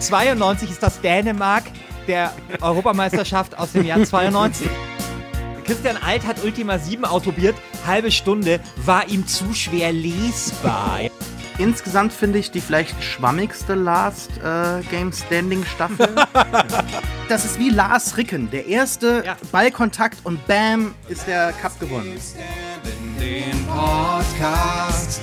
92 ist das Dänemark der Europameisterschaft aus dem Jahr 92. Christian Alt hat Ultima 7 autobiert, halbe Stunde, war ihm zu schwer lesbar. Insgesamt finde ich die vielleicht schwammigste Last äh, Game Standing Staffel. das ist wie Lars Ricken. Der erste ja. Ballkontakt und bam ist der Cup gewonnen. Den Podcast.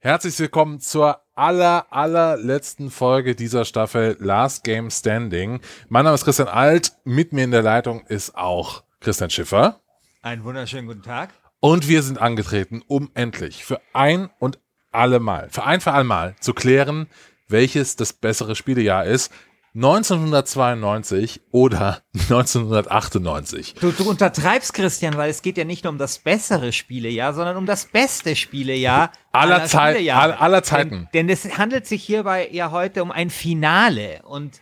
Herzlich willkommen zur aller, allerletzten Folge dieser Staffel Last Game Standing. Mein Name ist Christian Alt. Mit mir in der Leitung ist auch Christian Schiffer. Einen wunderschönen guten Tag. Und wir sind angetreten, um endlich für ein und alle Mal, für ein für alle Mal zu klären, welches das bessere Spielejahr ist. 1992 oder 1998. Du, du untertreibst, Christian, weil es geht ja nicht nur um das bessere Spielejahr, sondern um das beste Spielejahr aller, aller, Zeit, aller, aller Zeiten. Denn, denn es handelt sich hierbei ja heute um ein Finale und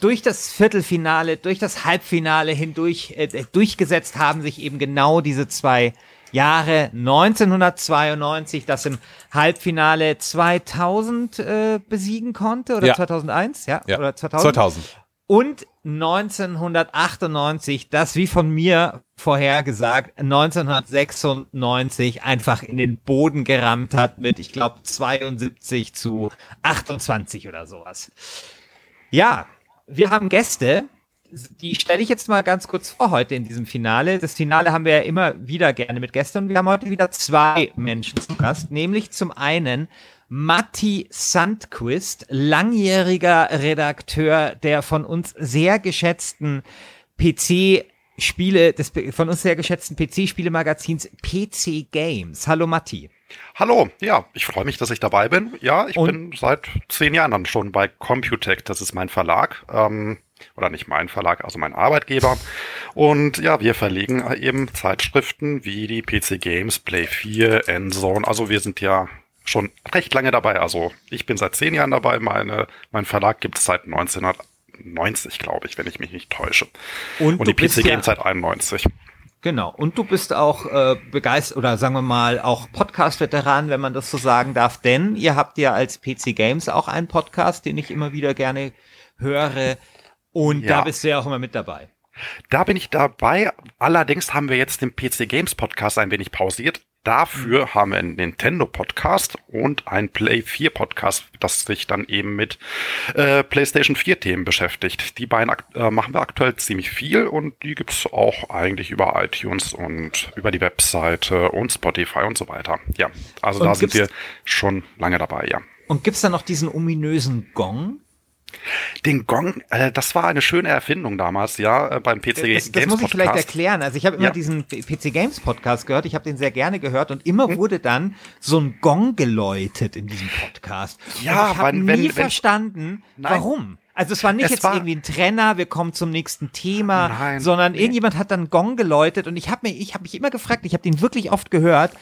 durch das Viertelfinale, durch das Halbfinale hindurch äh, durchgesetzt haben sich eben genau diese zwei Jahre 1992, das im Halbfinale 2000 äh, besiegen konnte oder ja. 2001, ja, ja. oder 2000. 2000. Und 1998, das wie von mir vorhergesagt, 1996 einfach in den Boden gerammt hat mit, ich glaube, 72 zu 28 oder sowas. Ja, wir haben Gäste, die stelle ich jetzt mal ganz kurz vor heute in diesem Finale. Das Finale haben wir ja immer wieder gerne mit Gästen. Wir haben heute wieder zwei Menschen zu Gast, nämlich zum einen Matti Sandquist, langjähriger Redakteur der von uns sehr geschätzten PC Spiele, des von uns sehr geschätzten PC-Spielemagazins PC Games. Hallo Matti. Hallo, ja, ich freue mich, dass ich dabei bin. Ja, ich Und bin seit zehn Jahren dann schon bei Computec, das ist mein Verlag. Ähm, oder nicht mein Verlag, also mein Arbeitgeber. Und ja, wir verlegen eben Zeitschriften wie die PC Games, Play 4, Endzone. Also wir sind ja schon recht lange dabei. Also ich bin seit zehn Jahren dabei. Meine, mein Verlag gibt es seit 1990, glaube ich, wenn ich mich nicht täusche. Und, Und die PC Games ja seit 91. Genau. Und du bist auch äh, begeistert oder sagen wir mal auch Podcast-Veteran, wenn man das so sagen darf, denn ihr habt ja als PC Games auch einen Podcast, den ich immer wieder gerne höre. Und ja. da bist du ja auch immer mit dabei. Da bin ich dabei. Allerdings haben wir jetzt den PC Games Podcast ein wenig pausiert. Dafür mhm. haben wir einen Nintendo Podcast und einen Play 4 Podcast, das sich dann eben mit äh, PlayStation 4 Themen beschäftigt. Die beiden äh, machen wir aktuell ziemlich viel und die gibt's auch eigentlich über iTunes und über die Webseite und Spotify und so weiter. Ja, also und da sind wir schon lange dabei, ja. Und gibt's da noch diesen ominösen Gong? Den Gong, äh, das war eine schöne Erfindung damals, ja, äh, beim PC das, Games Podcast. Das muss ich vielleicht erklären. Also ich habe immer ja. diesen PC Games Podcast gehört, ich habe den sehr gerne gehört und immer hm. wurde dann so ein Gong geläutet in diesem Podcast. Ja, und ich habe nie wenn, verstanden, wenn, warum. Also es war nicht es jetzt war, irgendwie ein Trenner, wir kommen zum nächsten Thema, nein, sondern nee. irgendjemand hat dann Gong geläutet und ich habe mich, ich habe mich immer gefragt, ich habe den wirklich oft gehört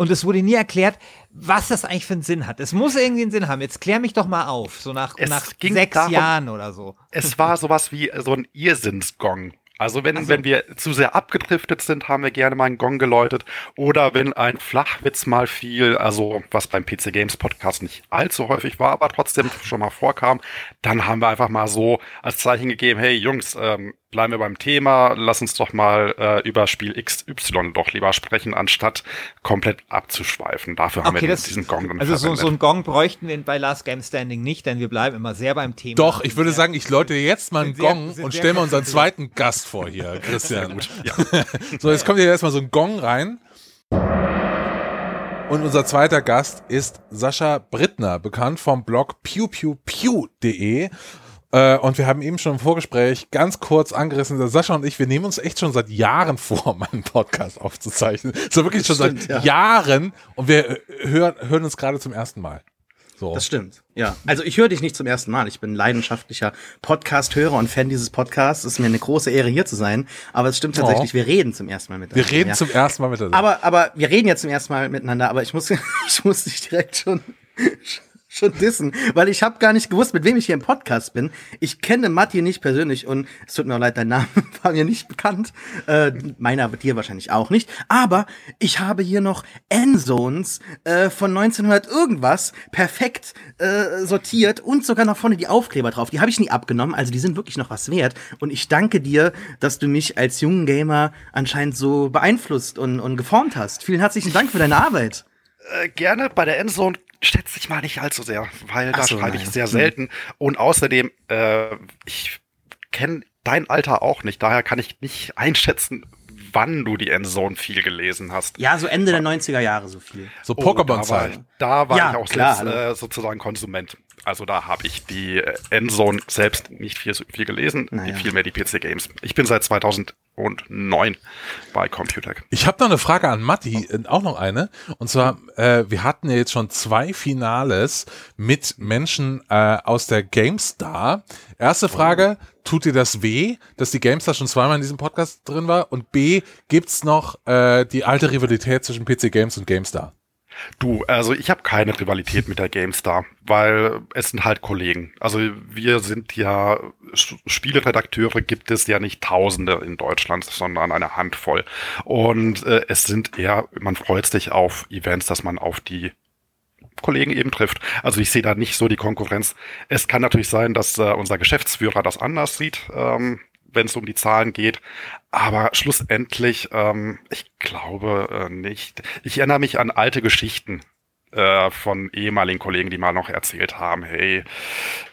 und es wurde nie erklärt, was das eigentlich für einen Sinn hat. Es muss irgendwie einen Sinn haben. Jetzt klär mich doch mal auf, so nach, nach sechs darum, Jahren oder so. Es war sowas wie so ein Irrsinnsgong. Also wenn, also, wenn wir zu sehr abgedriftet sind, haben wir gerne mal einen Gong geläutet. Oder wenn ein Flachwitz mal fiel, also was beim PC Games Podcast nicht allzu häufig war, aber trotzdem schon mal vorkam, dann haben wir einfach mal so als Zeichen gegeben, hey Jungs, ähm, bleiben wir beim Thema, lass uns doch mal äh, über Spiel XY doch lieber sprechen, anstatt komplett abzuschweifen. Dafür haben okay, wir das, diesen Gong dann Also so, so einen Gong bräuchten wir bei Last Game Standing nicht, denn wir bleiben immer sehr beim Thema. Doch, ich würde sagen, ich läute jetzt mal einen Gong sehr, und stelle mal unseren zweiten Gast vor hier, Christian. Gut, ja. so, jetzt kommt hier erstmal so ein Gong rein. Und unser zweiter Gast ist Sascha Brittner, bekannt vom Blog pewpewpew.de. Äh, und wir haben eben schon im Vorgespräch ganz kurz angerissen, dass Sascha und ich, wir nehmen uns echt schon seit Jahren vor, meinen Podcast aufzuzeichnen. So wirklich schon Stimmt, seit ja. Jahren. Und wir hören, hören uns gerade zum ersten Mal. So. Das stimmt. Ja. Also ich höre dich nicht zum ersten Mal. Ich bin leidenschaftlicher Podcast-Hörer und Fan dieses Podcasts. Es ist mir eine große Ehre, hier zu sein. Aber es stimmt tatsächlich, Oh. wir reden zum ersten Mal miteinander. Wir reden ja. zum ersten Mal miteinander. Aber, aber wir reden jetzt zum ersten Mal miteinander, aber ich muss, ich muss dich direkt schon, schon dissen, weil ich habe gar nicht gewusst, mit wem ich hier im Podcast bin. Ich kenne Matti nicht persönlich und es tut mir auch leid, dein Name war mir nicht bekannt. Äh, meiner dir wahrscheinlich auch nicht. Aber ich habe hier noch Endzones äh, von 1900 irgendwas perfekt äh, sortiert und sogar noch vorne die Aufkleber drauf. Die habe ich nie abgenommen, also die sind wirklich noch was wert. Und ich danke dir, dass du mich als jungen Gamer anscheinend so beeinflusst und, und geformt hast. Vielen herzlichen Dank für deine Arbeit. Äh, gerne bei der Endzone schätze ich mal nicht allzu sehr, weil da so, schreibe ich sehr Hm. selten. Und außerdem, äh, ich kenne dein Alter auch nicht, daher kann ich nicht einschätzen, wann du die Endzone viel gelesen hast. Ja, so Ende der 90er Jahre so viel. so Oh, da war, Pokémon-Zeit. ich- da war Ja, ich auch klar, selbst hallo. äh, sozusagen Konsument. Also da habe ich die äh, Endzone selbst nicht viel, viel gelesen, Naja. viel mehr die PC-Games. Ich bin seit 2009 bei Computec. Ich habe noch eine Frage an Matti, äh, auch noch eine. Und zwar, äh, wir hatten ja jetzt schon zwei Finales mit Menschen äh, aus der GameStar. Erste Frage, tut dir das weh, dass die GameStar schon zweimal in diesem Podcast drin war? Und B, gibt's noch äh, die alte Rivalität zwischen PC Games und GameStar? Du, also ich habe keine Rivalität mit der GameStar, weil es sind halt Kollegen. Also wir sind ja, Spieleredakteure gibt es ja nicht Tausende in Deutschland, sondern eine Handvoll. Und äh, es sind eher, man freut sich auf Events, dass man auf die Kollegen eben trifft. Also ich sehe da nicht so die Konkurrenz. Es kann natürlich sein, dass äh, unser Geschäftsführer das anders sieht, ähm, wenn es um die Zahlen geht. Aber schlussendlich, ähm, ich glaube äh, nicht. Ich erinnere mich an alte Geschichten äh, von ehemaligen Kollegen, die mal noch erzählt haben, hey,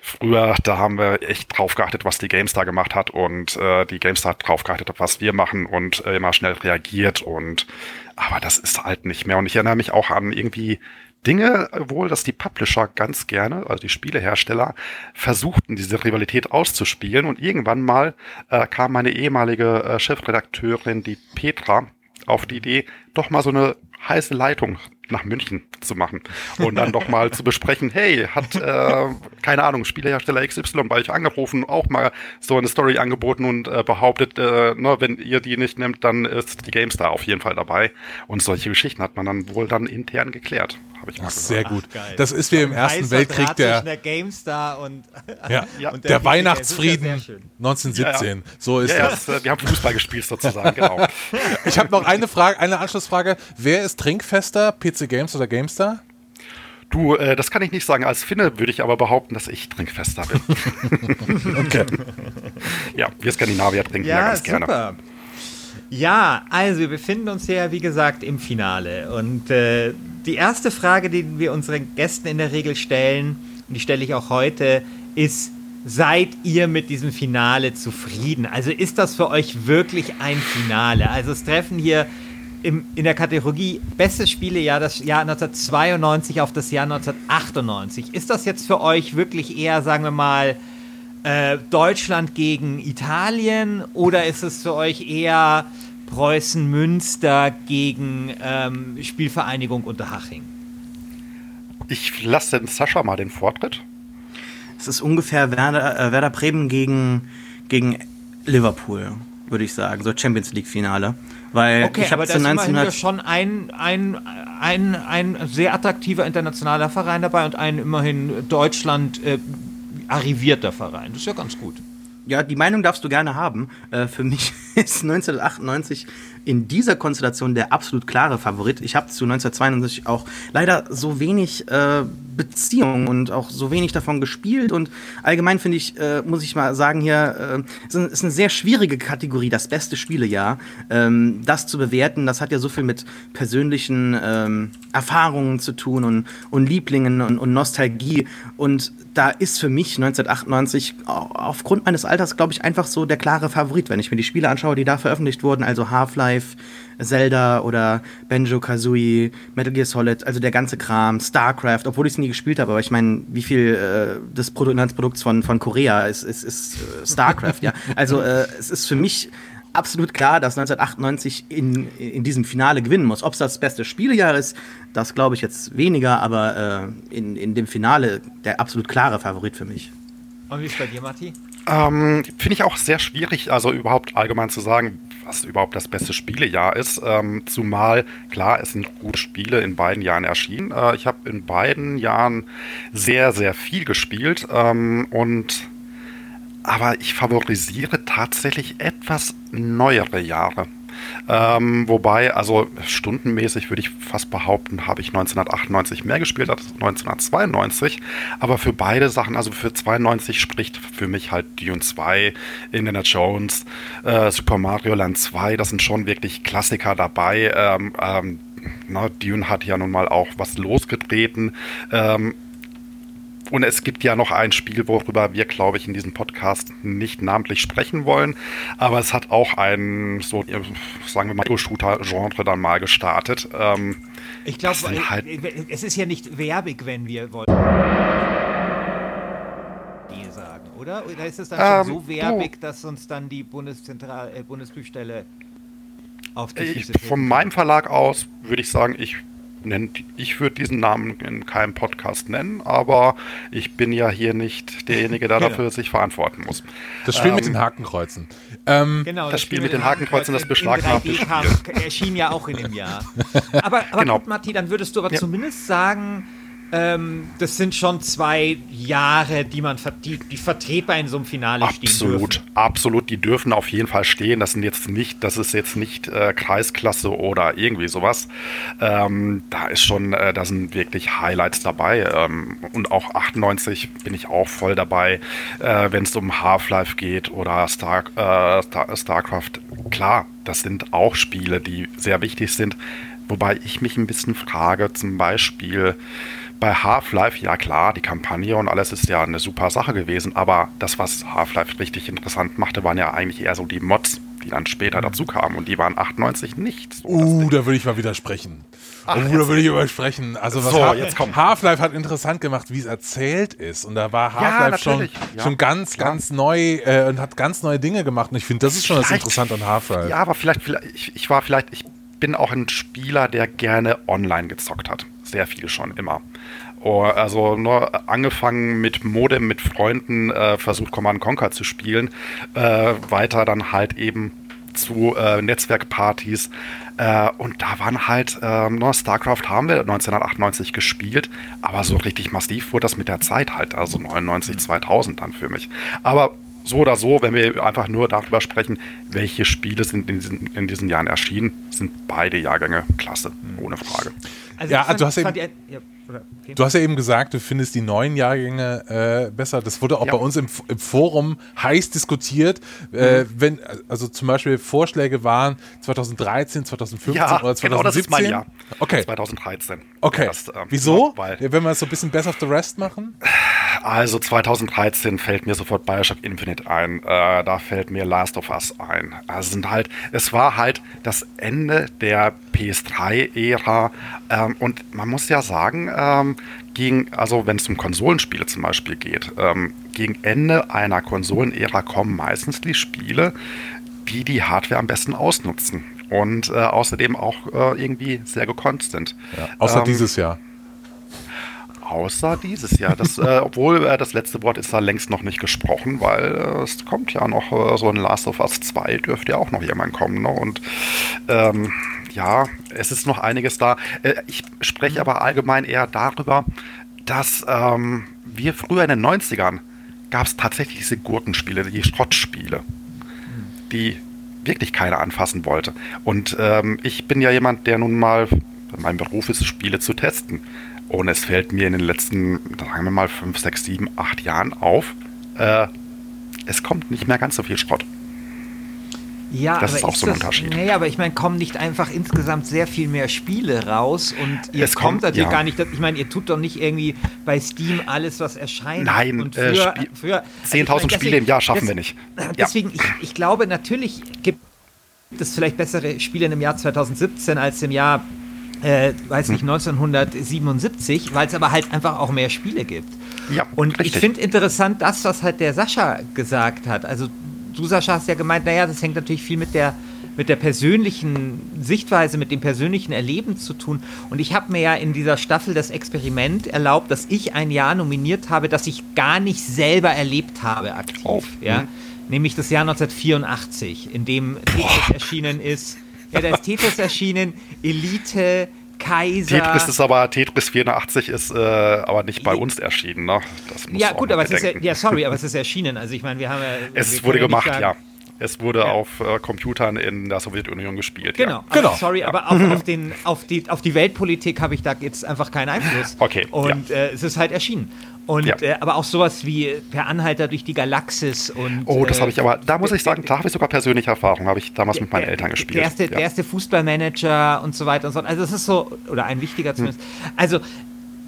früher, da haben wir echt drauf geachtet, was die GameStar gemacht hat und äh, die GameStar hat drauf geachtet, was wir machen und äh, immer schnell reagiert und aber das ist halt nicht mehr. Und ich erinnere mich auch an irgendwie Dinge wohl, dass die Publisher ganz gerne, also die Spielehersteller, versuchten, diese Rivalität auszuspielen. Und irgendwann mal äh, kam meine ehemalige äh, Chefredakteurin, die Petra, auf die Idee, doch mal so eine heiße Leitung nach München zu machen und dann doch mal zu besprechen, hey, hat, äh, keine Ahnung, Spielehersteller XY bei euch angerufen, auch mal so eine Story angeboten und äh, behauptet, äh, ne, wenn ihr die nicht nehmt, dann ist die GameStar auf jeden Fall dabei. Und solche Geschichten hat man dann wohl dann intern geklärt, habe ich mal Ach, gehört. sehr gut. geil. Das ist wie im Ersten Heißer Weltkrieg der, der GameStar und, ja, Ja. und der PC Weihnachtsfrieden Das ist ja sehr schön. 1917. So ist das. äh, wir haben Fußball gespielt sozusagen, genau. Ich habe noch eine Frage, eine Anschlussfrage. Wer ist trinkfester, PC Games oder GameStar? Du, äh, das kann ich nicht sagen. Als Finne würde ich aber behaupten, dass ich trinkfester bin. Okay. ja, wir Skandinavier trinken ja, Ja, ganz gerne. Ja, also wir befinden uns ja, wie gesagt, im Finale. Und äh, die erste Frage, die wir unseren Gästen in der Regel stellen, und die stelle ich auch heute, ist, seid ihr mit diesem Finale zufrieden? Also ist das für euch wirklich ein Finale? Also es treffen hier im, in der Kategorie Bestes Spielejahr das Jahr 1992 auf das Jahr 1998. Ist das jetzt für euch wirklich eher, sagen wir mal, äh, Deutschland gegen Italien oder ist es für euch eher Preußen-Münster gegen ähm, Spielvereinigung Unterhaching? Ich lasse den Sascha mal den Vortritt. Es ist ungefähr Werder, äh, Werder Bremen gegen, gegen Liverpool, würde ich sagen. So Champions League-Finale. Weil Okay, ich habe zu ist immerhin ja 1900. schon ein, ein, ein, ein sehr attraktiver internationaler Verein dabei und ein immerhin Deutschland äh, arrivierter Verein. Das ist ja ganz gut. Ja, die Meinung darfst du gerne haben. Äh, für mich ist 1998 in dieser Konstellation der absolut klare Favorit. Ich habe zu 1992 auch leider so wenig äh, Beziehung und auch so wenig davon gespielt. Und allgemein finde ich, äh, muss ich mal sagen, hier äh, ist, ein- ist eine sehr schwierige Kategorie, das beste Spielejahr. Ähm, das zu bewerten, das hat ja so viel mit persönlichen ähm, Erfahrungen zu tun und, und Lieblingen und, und Nostalgie. Und da ist für mich 1998 au- aufgrund meines Alters, glaube ich, einfach so der klare Favorit, wenn ich mir die Spiele anschaue, die da veröffentlicht wurden, also Half-Life, Zelda oder Banjo Kazooie, Metal Gear Solid, also der ganze Kram, StarCraft, obwohl ich es nie gespielt habe, aber ich meine, wie viel äh, des Bruttoinlandsprodukts von, von Korea ist, ist, ist äh, StarCraft, ja. Also äh, es ist für mich absolut klar, dass 1998 in, in diesem Finale gewinnen muss. Ob es das beste Spielejahr ist, das glaube ich jetzt weniger, aber äh, in, in dem Finale der absolut klare Favorit für mich. Und wie ist bei dir, Matti? Ähm, Finde ich auch sehr schwierig, also überhaupt allgemein zu sagen, was überhaupt das beste Spielejahr ist. Ähm, zumal, klar, es sind gute Spiele in beiden Jahren erschienen. Äh, ich habe in beiden Jahren sehr, sehr viel gespielt ähm, und aber ich favorisiere tatsächlich etwas neuere Jahre. Ähm, wobei, also stundenmäßig würde ich fast behaupten, habe ich 1998 mehr gespielt als 1992. Aber für beide Sachen, also für 92 spricht für mich halt Dune 2, Indiana Jones, äh, Super Mario Land 2, das sind schon wirklich Klassiker dabei. Ähm, ähm, na, Dune hat ja nun mal auch was losgetreten. Ähm, und es gibt ja noch ein Spiel, worüber wir, glaube ich, in diesem Podcast nicht namentlich sprechen wollen. Aber es hat auch ein, so, sagen wir mal, Shooter-Genre dann mal gestartet. Ähm, ich glaube, halt es ist ja nicht werbig, wenn wir wollen. sagen, oder? Oder ist es dann ähm, schon so werbig, dass uns dann die Bundeszentral äh, Bundesprüfstelle auf die Füße ich, Von meinem Verlag aus würde ich sagen, ich nennt, ich würde diesen Namen in keinem Podcast nennen, aber ich bin ja hier nicht derjenige, der dafür sich verantworten muss. Das Spiel ähm, mit den Hakenkreuzen. Ähm, genau, das, das Spiel, mit den Hakenkreuzen, das beschlagnahmte Spiel. erschien ja auch in dem Jahr. Aber, aber genau. gut, Matti, dann würdest du aber ja. zumindest sagen, ähm, das sind schon zwei Jahre, die man die, die vertretbar in so einem Finale absolut, stehen. Absolut, absolut. Die dürfen auf jeden Fall stehen. Das sind jetzt nicht, das ist jetzt nicht äh, Kreisklasse oder irgendwie sowas. Ähm, da ist schon, äh, da sind wirklich Highlights dabei. Ähm, und auch 98 bin ich auch voll dabei, äh, wenn es um Half-Life geht oder Star, äh, Star, StarCraft. Klar, das sind auch Spiele, die sehr wichtig sind. Wobei ich mich ein bisschen frage, zum Beispiel, bei Half-Life, ja klar, die Kampagne und alles ist ja eine super Sache gewesen, aber das, was Half-Life richtig interessant machte, waren ja eigentlich eher so die Mods, die dann später dazu kamen und die waren 98 nicht. So uh, da würde ich mal widersprechen. Ach, oh, da würde ich übersprechen. Also was so, Half-Life hat interessant gemacht, wie es erzählt ist. Und da war Half-Life ja, schon, ja, schon ganz, klar. ganz neu äh, und hat ganz neue Dinge gemacht. Und ich finde, das ist schon vielleicht, das Interessante an Half-Life. Ja, aber vielleicht, vielleicht ich, ich war vielleicht, ich bin auch ein Spieler, der gerne online gezockt hat. Sehr viel schon, immer. Oh, also nur angefangen mit Modem, mit Freunden, äh, versucht Command Conquer zu spielen, äh, weiter dann halt eben zu äh, Netzwerkpartys. Äh, und da waren halt, äh, nur StarCraft haben wir 1998 gespielt, aber so richtig massiv wurde das mit der Zeit halt, also 99, 2000 dann für mich. Aber so oder so, wenn wir einfach nur darüber sprechen, welche Spiele sind in diesen, in diesen Jahren erschienen, sind beide Jahrgänge klasse, ohne Frage. Also ja, fand, du hast eben, ja, okay. Du hast ja eben gesagt, du findest die neuen Jahrgänge äh, besser. Das wurde auch ja. bei uns im, im, Forum heiß diskutiert. Äh, mhm. wenn, also zum Beispiel Vorschläge waren 2013, 2015 ja, oder 2017. Genau, das ist mein Jahr. Okay. 2013. Okay. Das, ähm, Wieso? Weil, wenn wir so ein bisschen Best of the Rest machen? Also 2013 fällt mir sofort Bioshock Infinite ein. Äh, da fällt mir Last of Us ein. Also sind halt, es war halt das Ende der PS3-Ära. Ähm, und man muss ja sagen, ähm, gegen, also wenn es um Konsolenspiele zum Beispiel geht, ähm, gegen Ende einer Konsolenära kommen meistens die Spiele, die die Hardware am besten ausnutzen und äh, außerdem auch äh, irgendwie sehr gekonnt sind. Ja, außer ähm, dieses Jahr. Außer dieses Jahr. Das, äh, obwohl äh, das letzte Wort ist da längst noch nicht gesprochen, weil äh, es kommt ja noch äh, so ein Last of Us 2, dürfte ja auch noch jemand kommen. Ne? Und ähm, ja, es ist noch einiges da. Äh, ich spreche aber allgemein eher darüber, dass ähm, wir früher in den 90ern gab es tatsächlich diese Gurkenspiele, die Schrottspiele, die wirklich keiner anfassen wollte. Und ähm, ich bin ja jemand, der nun mal, mein Beruf ist, Spiele zu testen. Und es fällt mir in den letzten, sagen wir mal, 5, 6, 7, 8 Jahren auf, äh, es kommt nicht mehr ganz so viel Schrott. Ja, das ist auch ist so ein das, Unterschied. Nee, aber ich meine, kommen nicht einfach insgesamt sehr viel mehr Spiele raus und ihr es kommt, natürlich ja. gar nicht, ich meine, ihr tut doch nicht irgendwie bei Steam alles, was erscheint. Nein, und für, äh, für 10.000 also Spiele im Jahr schaffen das, wir nicht. Deswegen, ja. ich, ich glaube, natürlich gibt es vielleicht bessere Spiele im Jahr 2017 als im Jahr, äh, weiß nicht, 1977, weil es aber halt einfach auch mehr Spiele gibt. Ja, und richtig. ich finde interessant das, was halt der Sascha gesagt hat. Also du, Sascha, hast ja gemeint, naja, das hängt natürlich viel mit der, mit der persönlichen Sichtweise, mit dem persönlichen Erleben zu tun. Und ich habe mir ja in dieser Staffel das Experiment erlaubt, dass ich ein Jahr nominiert habe, das ich gar nicht selber erlebt habe aktiv. Oh. Ja? Mhm. Nämlich das Jahr 1984, in dem Tetris erschienen ist. Ja, da ist Tetris erschienen, Elite, Kaiser. Tetris ist aber, Tetris 84 ist äh, aber nicht bei uns erschienen, ne? ja, gut, aber es ist ja, ja, sorry, aber es ist erschienen. Also ich meine, wir haben ja. Es wurde gemacht, ja. Es wurde ja. auf äh, Computern in der Sowjetunion gespielt. Genau, ja. genau. sorry, ja. aber auf, auf, den, auf, die, auf die Weltpolitik habe ich da jetzt einfach keinen Einfluss. Okay. Und äh, es ist halt erschienen. Und äh, aber auch sowas wie Per Anhalter durch die Galaxis und. Oh, das habe ich aber, da muss ich sagen, da habe ich sogar persönliche Erfahrung, habe ich damals mit meinen Eltern gespielt. Der erste, der erste Fußballmanager und so weiter und so. Also das ist so, oder ein wichtiger zumindest. Hm. Also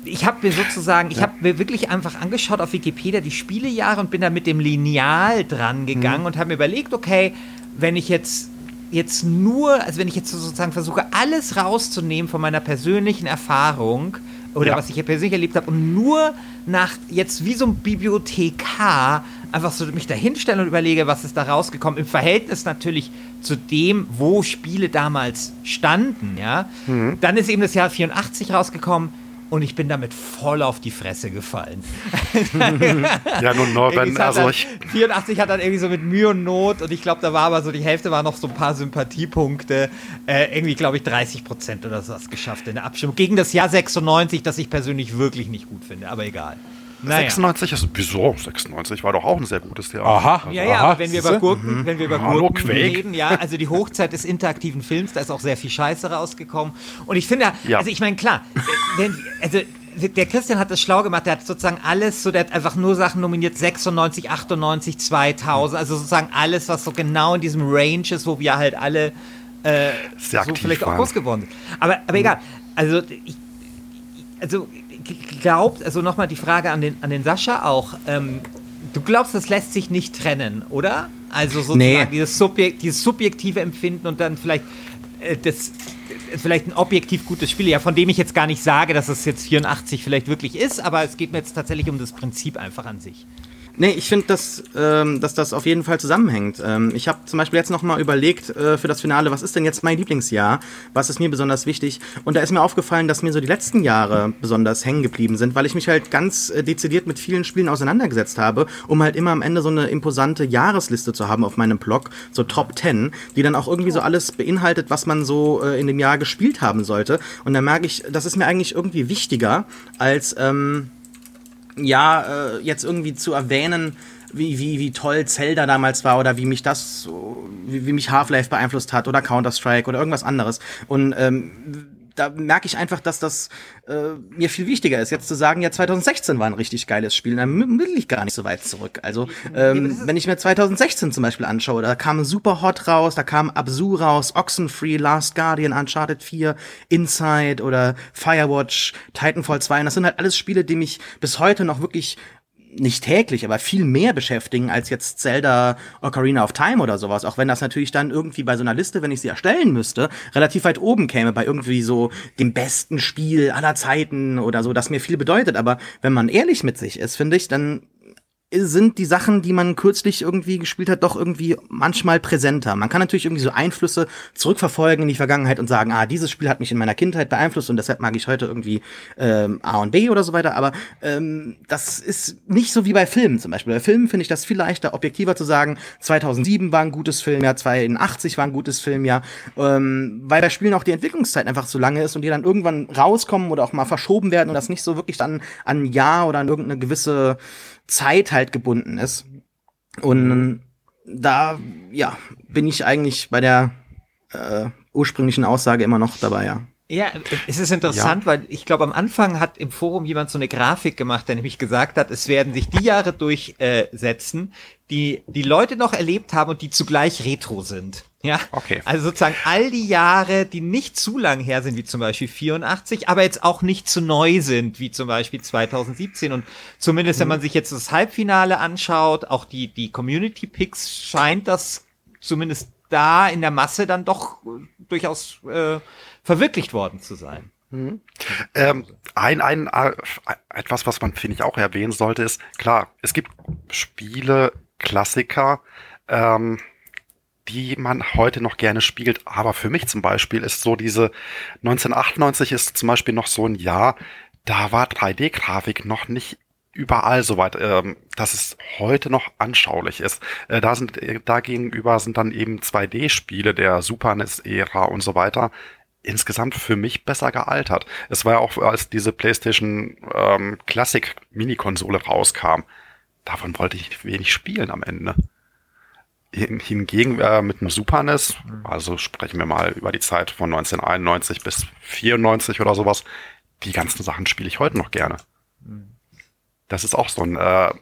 ich habe mir sozusagen, ich ja. habe mir wirklich einfach angeschaut auf Wikipedia die Spielejahre und bin da mit dem Lineal dran gegangen mhm. und habe mir überlegt, okay, wenn ich jetzt jetzt nur, also wenn ich jetzt sozusagen versuche, alles rauszunehmen von meiner persönlichen Erfahrung oder ja. was ich hier persönlich erlebt habe und nur nach jetzt wie so ein Bibliothekar einfach so mich da hinstellen und überlege, was ist da rausgekommen, im Verhältnis natürlich zu dem, wo Spiele damals standen, ja. Mhm. Dann ist eben das Jahr 84 rausgekommen und ich bin damit voll auf die Fresse gefallen. ja, nun, wenn, also ich. 84 hat dann irgendwie so mit Mühe und Not und ich glaube, da war aber so die Hälfte war noch so ein paar Sympathiepunkte. Äh, irgendwie, glaube ich, 30 Prozent oder so was geschafft in der Abstimmung. Gegen das Jahr 96, das ich persönlich wirklich nicht gut finde, aber egal. Naja. 96 ist wieso? 96 war doch auch ein sehr gutes Jahr. Aha. Also, ja, ja, aha, wenn wir über Gurken, mhm. wenn wir über Gurken reden, ja, also die Hochzeit des interaktiven Films, da ist auch sehr viel Scheiße rausgekommen. Und ich finde, ja. also ich meine, klar, wenn, also der Christian hat das schlau gemacht, der hat sozusagen alles, so der hat einfach nur Sachen nominiert, 96, 98, 2000, also sozusagen alles, was so genau in diesem Range ist, wo wir halt alle äh, so vielleicht waren. auch groß geworden sind. Aber, aber mhm. egal, also ich, also glaubt, also nochmal die Frage an den, an den Sascha auch, ähm, du glaubst, das lässt sich nicht trennen, oder? Also sozusagen nee. dieses, Subjek dieses subjektive Empfinden und dann vielleicht äh, das vielleicht ein objektiv gutes Spiel, ja, von dem ich jetzt gar nicht sage, dass es jetzt 84 vielleicht wirklich ist, aber es geht mir jetzt tatsächlich um das Prinzip einfach an sich. Nee, ich finde, dass, ähm, dass das auf jeden Fall zusammenhängt. Ähm, ich habe zum Beispiel jetzt noch mal überlegt äh, für das Finale, was ist denn jetzt mein Lieblingsjahr? Was ist mir besonders wichtig? Und da ist mir aufgefallen, dass mir so die letzten Jahre besonders hängen geblieben sind, weil ich mich halt ganz äh, dezidiert mit vielen Spielen auseinandergesetzt habe, um halt immer am Ende so eine imposante Jahresliste zu haben auf meinem Blog, so Top 10, die dann auch irgendwie so alles beinhaltet, was man so äh, in dem Jahr gespielt haben sollte. Und da merke ich, das ist mir eigentlich irgendwie wichtiger als... Ähm, ja, äh, jetzt irgendwie zu erwähnen, wie, wie, wie toll Zelda damals war oder wie mich das, wie, wie mich Half-Life beeinflusst hat oder Counter-Strike oder irgendwas anderes. Und ähm, da merke ich einfach, dass das äh, mir viel wichtiger ist, jetzt zu sagen, ja, 2016 war ein richtig geiles Spiel, dann will ich gar nicht so weit zurück. Also, ähm, wenn ich mir 2016 zum Beispiel anschaue, da kam Super Hot raus, da kam Absu raus, Oxenfree, Last Guardian, Uncharted 4, Inside oder Firewatch, Titanfall 2, und das sind halt alles Spiele, die mich bis heute noch wirklich nicht täglich, aber viel mehr beschäftigen als jetzt Zelda Ocarina of Time oder sowas. Auch wenn das natürlich dann irgendwie bei so einer Liste, wenn ich sie erstellen müsste, relativ weit oben käme bei irgendwie so dem besten Spiel aller Zeiten oder so, das mir viel bedeutet. Aber wenn man ehrlich mit sich ist, finde ich, dann sind die Sachen, die man kürzlich irgendwie gespielt hat, doch irgendwie manchmal präsenter. Man kann natürlich irgendwie so Einflüsse zurückverfolgen in die Vergangenheit und sagen, ah, dieses Spiel hat mich in meiner Kindheit beeinflusst und deshalb mag ich heute irgendwie ähm, A und B oder so weiter. Aber ähm, das ist nicht so wie bei Filmen zum Beispiel. Bei Filmen finde ich das viel leichter, objektiver zu sagen, 2007 war ein gutes Filmjahr, 82 war ein gutes Filmjahr, ähm, weil bei Spielen auch die Entwicklungszeit einfach so lange ist und die dann irgendwann rauskommen oder auch mal verschoben werden und das nicht so wirklich dann an ein Jahr oder an irgendeine gewisse Zeit halt gebunden ist. Und da, ja, bin ich eigentlich bei der äh, ursprünglichen Aussage immer noch dabei, ja. Ja, es ist interessant, ja. weil ich glaube, am Anfang hat im Forum jemand so eine Grafik gemacht, der nämlich gesagt hat, es werden sich die Jahre durchsetzen, die die Leute noch erlebt haben und die zugleich retro sind. Ja, okay. Also sozusagen all die Jahre, die nicht zu lang her sind, wie zum Beispiel 84, aber jetzt auch nicht zu neu sind, wie zum Beispiel 2017. Und zumindest, mhm. wenn man sich jetzt das Halbfinale anschaut, auch die, die Community Picks scheint das zumindest da in der Masse dann doch durchaus äh, verwirklicht worden zu sein. Mhm. Ähm, ein, ein, äh, etwas, was man, finde ich, auch erwähnen sollte, ist, klar, es gibt Spiele, Klassiker, ähm, die man heute noch gerne spielt. Aber für mich zum Beispiel ist so diese 1998 ist zum Beispiel noch so ein Jahr, da war 3D-Grafik noch nicht überall soweit, ähm, dass es heute noch anschaulich ist. Äh, da sind äh, dagegenüber sind dann eben 2D-Spiele der Super NES-Ära und so weiter insgesamt für mich besser gealtert. Es war ja auch, als diese PlayStation ähm, Classic Mini-Konsole rauskam, davon wollte ich wenig spielen am Ende. Hingegen äh, mit einem Super NES, also sprechen wir mal über die Zeit von 1991 bis 94 oder sowas, die ganzen Sachen spiele ich heute noch gerne. Das ist auch so ein äh,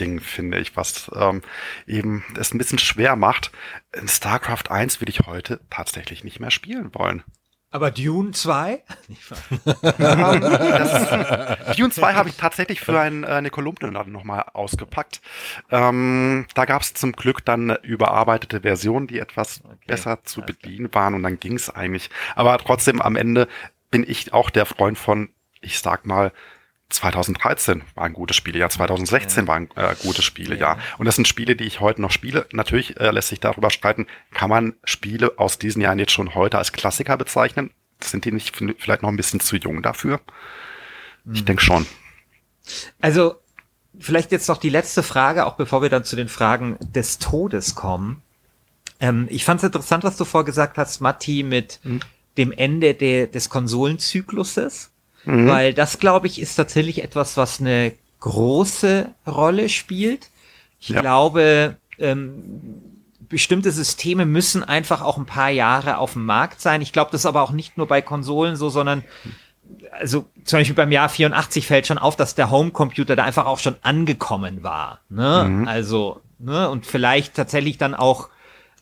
Ding, finde ich, was ähm, eben es ein bisschen schwer macht. In StarCraft 1 würde ich heute tatsächlich nicht mehr spielen wollen. Aber Dune 2? Dune 2 habe ich tatsächlich für ein, äh, eine Kolumne dann nochmal ausgepackt. Ähm, da gab es zum Glück dann eine überarbeitete Version, die etwas okay. besser zu bedienen waren und dann ging es eigentlich. Aber trotzdem am Ende bin ich auch der Freund von, ich sag mal, 2013 war ein gutes Spielejahr, 2016 ja. war ein äh, gutes Spielejahr. Ja. Und das sind Spiele, die ich heute noch spiele. Natürlich äh, lässt sich darüber streiten, kann man Spiele aus diesen Jahren jetzt schon heute als Klassiker bezeichnen? Sind die nicht vielleicht noch ein bisschen zu jung dafür? Ich denke schon. Also, vielleicht jetzt noch die letzte Frage, auch bevor wir dann zu den Fragen des Todes kommen. Ähm, ich fand es interessant, was du vorgesagt hast, Matti, mit mhm. dem Ende de des Konsolenzykluses. Mhm. Weil das, glaube ich, ist tatsächlich etwas, was eine große Rolle spielt. Ich ja. glaube, ähm, bestimmte Systeme müssen einfach auch ein paar Jahre auf dem Markt sein. Ich glaube, das ist aber auch nicht nur bei Konsolen so, sondern also zum Beispiel beim Jahr 84 fällt schon auf, dass der Homecomputer da einfach auch schon angekommen war. Ne? Mhm. Also, ne, und vielleicht tatsächlich dann auch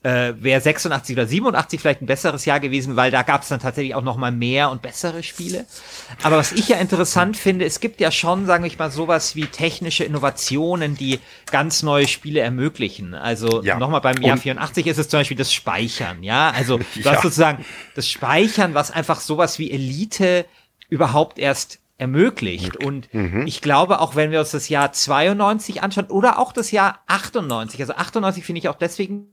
äh, wäre 86 oder 87 vielleicht ein besseres Jahr gewesen, weil da gab es dann tatsächlich auch noch mal mehr und bessere Spiele. Aber was ich ja interessant finde, es gibt ja schon, sagen wir mal, sowas wie technische Innovationen, die ganz neue Spiele ermöglichen. Also ja. nochmal beim Jahr 84 ist es zum Beispiel das Speichern, ja. Also du ja. hast sozusagen das Speichern, was einfach sowas wie Elite überhaupt erst ermöglicht. Und mhm. ich glaube, auch wenn wir uns das Jahr 92 anschauen oder auch das Jahr 98, also 98 finde ich auch deswegen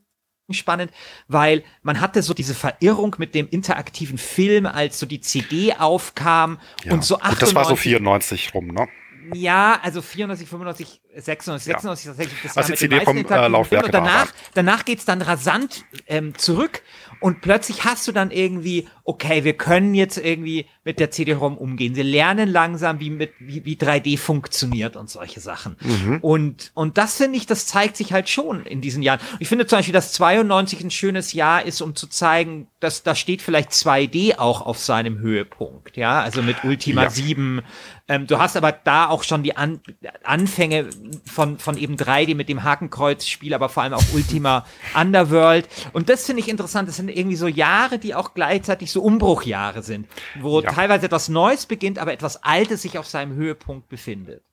spannend, weil man hatte so diese Verirrung mit dem interaktiven Film, als so die CD aufkam ja. und so 98. das war so 94 rum, ne? Ja, also 94, 95, 96, 96 ja. tatsächlich das Was die CD vom äh, Laufwerk und danach, danach geht's dann rasant ähm, zurück und plötzlich hast du dann irgendwie, okay, wir können jetzt irgendwie mit der CD-ROM umgehen. Sie lernen langsam, wie, mit, wie, wie 3D funktioniert und solche Sachen. Mhm. Und, und das finde ich, das zeigt sich halt schon in diesen Jahren. Ich finde zum Beispiel, dass 92 ein schönes Jahr ist, um zu zeigen, dass da steht vielleicht 2D auch auf seinem Höhepunkt. Ja, also mit Ultima ja. 7. Ähm, du hast aber da auch schon die An Anfänge von, von eben 3D mit dem Hakenkreuz-Spiel, aber vor allem auch Ultima Underworld. Und das finde ich interessant. Das sind irgendwie so Jahre, die auch gleichzeitig so Umbruchjahre sind, wo ja. teilweise etwas Neues beginnt, aber etwas Altes sich auf seinem Höhepunkt befindet.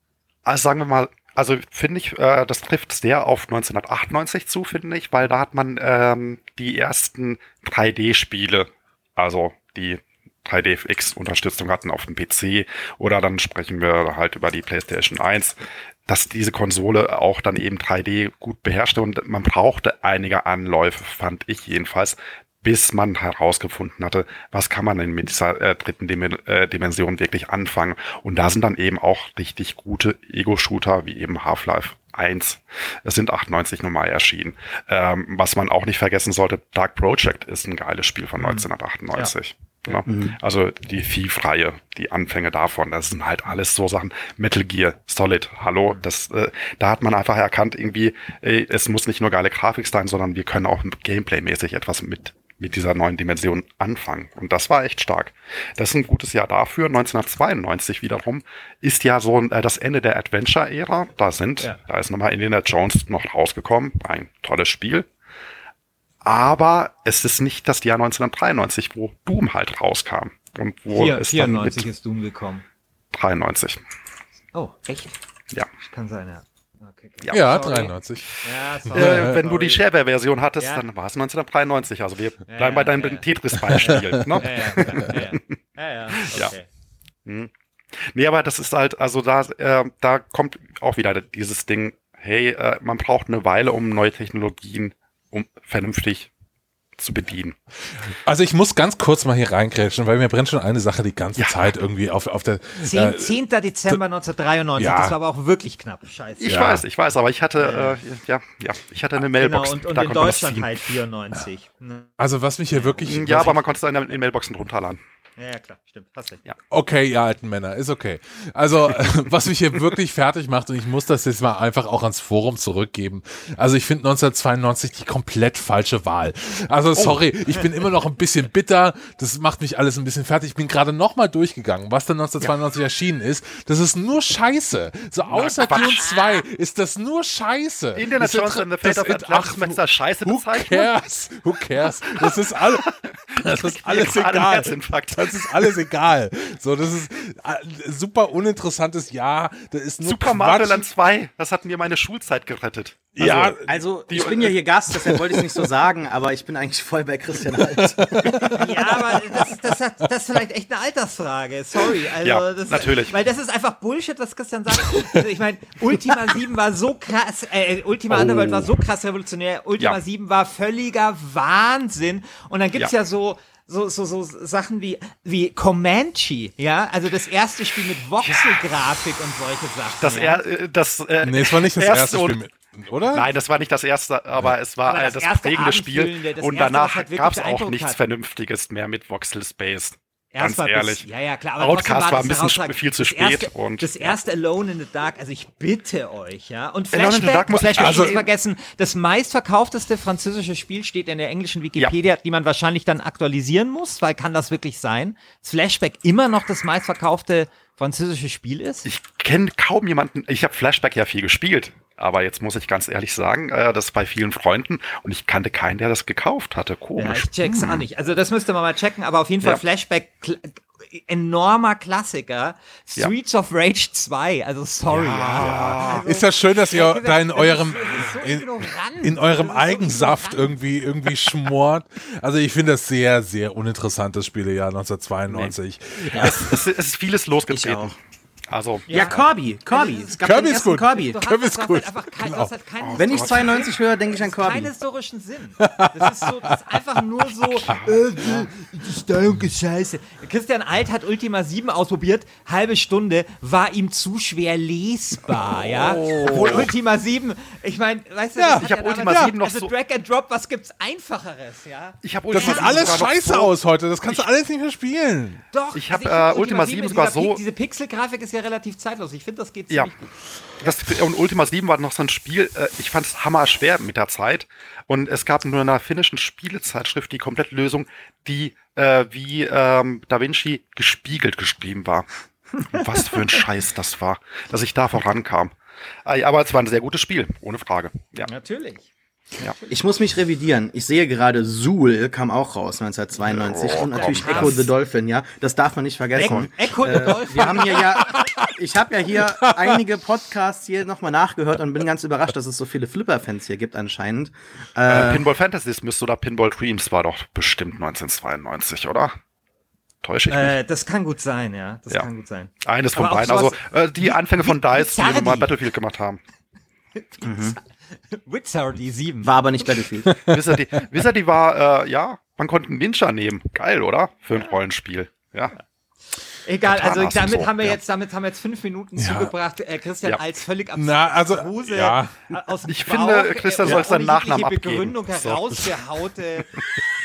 Also sagen wir mal, also finde ich, äh, das trifft sehr auf 1998 zu, finde ich, weil da hat man ähm, die ersten 3D-Spiele, also die 3DFX-Unterstützung hatten auf dem PC oder dann sprechen wir halt über die PlayStation 1, dass diese Konsole auch dann eben 3D gut beherrschte und man brauchte einige Anläufe, fand ich jedenfalls, bis man herausgefunden hatte, was kann man denn mit dieser äh, dritten Dim äh, Dimension wirklich anfangen. Und da sind dann eben auch richtig gute Ego-Shooter wie eben Half-Life 1. Es sind 98 normal erschienen. Ähm, was man auch nicht vergessen sollte, Dark Project ist ein geiles Spiel von 1998. Mhm. Ja. Ne? Mhm. Also die Thief-Reihe, die Anfänge davon, das sind halt alles so Sachen. Metal Gear, Solid, hallo, das, äh, da hat man einfach erkannt, irgendwie, ey, es muss nicht nur geile Grafik sein, sondern wir können auch Gameplay-mäßig etwas mit mit dieser neuen Dimension anfangen. Und das war echt stark. Das ist ein gutes Jahr dafür. 1992 wiederum ist ja so äh, das Ende der Adventure-Ära. Da sind, ja. da ist nochmal Indiana Jones noch rausgekommen. Ein tolles Spiel. Aber es ist nicht das Jahr 1993, wo Doom halt rauskam. Und wo Vier, es 94 ist Doom gekommen. 93. Oh, echt? Ja. Kann sein, ja. Okay, ja, ja 93. Ja, äh, wenn du die Shareware-Version hattest, ja. dann war es 1993. Also wir bleiben bei deinem Tetris-Beispiel. ne? Ja, ja, ja. Okay. Hm. Nee, aber das ist halt, also da, äh, da kommt auch wieder dieses Ding, hey, äh, man braucht eine Weile, um neue Technologien um vernünftig zu bedienen. Also ich muss ganz kurz mal hier reingrätschen, weil mir brennt schon eine Sache die ganze ja. Zeit irgendwie auf, auf der... 10, äh, 10. Dezember 1993, ja. das war aber auch wirklich knapp. Scheiße. Ich ja. weiß, ich weiß, aber ich hatte, äh, ja, ja, ich hatte eine Mailbox. Genau, und, und in Deutschland halt 94. Also was mich hier wirklich... Ja, aber man konnte es in den Mailboxen runterladen. Ja, ja, klar, stimmt. Hast recht. Ja. Okay, ihr alten Männer, ist okay. Also, was mich hier wirklich fertig macht, und ich muss das jetzt mal einfach auch ans Forum zurückgeben. Also, ich finde 1992 die komplett falsche Wahl. Also, sorry, oh. ich bin immer noch ein bisschen bitter. Das macht mich alles ein bisschen fertig. Ich bin gerade nochmal durchgegangen, was dann 1992 ja. erschienen ist. Das ist nur Scheiße. So, außer Dune 2 ist das nur Scheiße. Indiana Jones and the Fate of Atlantis möchtest du Scheiße bezeichnen? Who cares? Who cares? Das ist, all, das ist alles egal das ist alles egal. So, das ist äh, super uninteressantes Jahr. Das ist nur Super Mario Land 2, das hat mir meine Schulzeit gerettet. Also, ja, also ich bin ja hier Gast, deshalb wollte ich es nicht so sagen, aber ich bin eigentlich voll bei Christian Alt. ja, aber das, das, hat, das ist vielleicht echt eine Altersfrage. Sorry. Also ja, das, natürlich. Weil das ist einfach Bullshit, was Christian sagt. Also ich meine, Ultima 7 war so krass, äh, Ultima oh. Underworld war so krass revolutionär, Ultima ja. 7 war völliger Wahnsinn. Und dann gibt's ja, ja so so, so, so Sachen wie, wie Comanche, ja, also das erste Spiel mit Voxelgrafik ja. und solche Sachen. Das, ja. er, äh, das, äh, nee, es war nicht das erste, erste Spiel mit, oder? Nein, das war nicht das erste, aber es war das, äh, das prägende Spiel. und danach halt gab es auch nichts hat. Vernünftiges mehr mit Voxel Space. Ganz ehrlich. Bis, ja, ja, klar. Aber Outcast war, ein bisschen viel zu spät. Erste, und, das erste Alone in the Dark, also ich bitte euch, ja. Und Flashback, muss Flashback also, nicht vergessen, das meistverkaufteste französische Spiel steht in der englischen Wikipedia, ja. die man wahrscheinlich dann aktualisieren muss, weil kann das wirklich sein? Flashback immer noch das meistverkaufte französische Spiel ist? Ich kenne kaum jemanden, ich habe Flashback ja viel gespielt. Aber jetzt muss ich ganz ehrlich sagen, äh, das bei vielen Freunden und ich kannte keinen, der das gekauft hatte. Komisch. Ja, ich check's hm. auch nicht. Also das müsste man mal checken, aber auf jeden Fall ja. Flashback enormer Klassiker. Streets ja. of Rage 2, also sorry. Ja. Ja. Also, ist das schön, dass ihr da in eurem, so in, in, eurem Eigensaft so irgendwie, irgendwie schmort. Also ich finde das sehr, sehr uninteressantes Spielejahr 1992. Nee. Es, es, es, ist vieles losgetreten. Also, ja, Corby, Corby. Es gab Kirby ist gut. Corby. Kirby ist gut. Kein, genau. halt oh, Wenn ich 92 höre, denke ich an Corby. Keinen historischen Sinn. Das ist, so, das ist einfach nur so, äh, die Steuerung ist scheiße. Christian Alt hat Ultima 7 ausprobiert, halbe Stunde, war ihm zu schwer lesbar, ja. Oh. Obwohl Ultima 7, ich meine, weißt du, ja, ich habe Ultima ja, 7 noch also so Drag and Drop, was gibt's einfacheres, ja? Ich habe Das sieht alles scheiße aus heute, das kannst du alles nicht mehr spielen. Doch, ich habe also äh, Ultima 7 sogar so diese Pixel-Grafik ist ja ja relativ zeitlos. Ich finde, das geht ziemlich ja. gut. Das, und Ultima 7 war noch so ein Spiel, äh, ich fand es hammer schwer mit der Zeit. Und es gab nur in einer finnischen Spielezeitschrift die Komplettlösung, die äh, wie ähm, Da Vinci gespiegelt geschrieben war. Was für ein Scheiß das war, dass ich da vorankam. Äh, aber es war ein sehr gutes Spiel, ohne Frage. Ja. Natürlich. Ja. Ich muss mich revidieren. Ich sehe gerade, Zool kam auch raus 1992 oh, und natürlich komm, Echo the Dolphin, ja. Das darf man nicht vergessen. Echo, Echo äh, the Dolphin. Wir haben hier ja, ich habe ja hier einige Podcasts hier nochmal nachgehört und bin ganz überrascht, dass es so viele Flipper-Fans hier gibt anscheinend. Äh, äh, Pinball Fantasies müsste oder Pinball Dreams war doch bestimmt 1992, oder? Täusche ich mich? Äh, das kann gut sein, ja. Das ja. kann gut sein. Eines von beiden. Also äh, die Anfänge von DICE, die mal Battlefield gemacht haben. mhm. Wizardy 7. War aber nicht Battlefield. Wizardy, Wizardy war, äh, ja, man konnte einen Ninja nehmen. Geil, oder? Für ein Rollenspiel. Ja. Egal, also damit so, haben wir ja. jetzt, damit haben wir jetzt fünf Minuten ja. zugebracht. Äh, Christian ja. als völlig abstruse Na, also, ja. aus dem Ich Bauch, finde, Christian äh, soll seinen Nachnamen abgeben. Begründung herausgehaute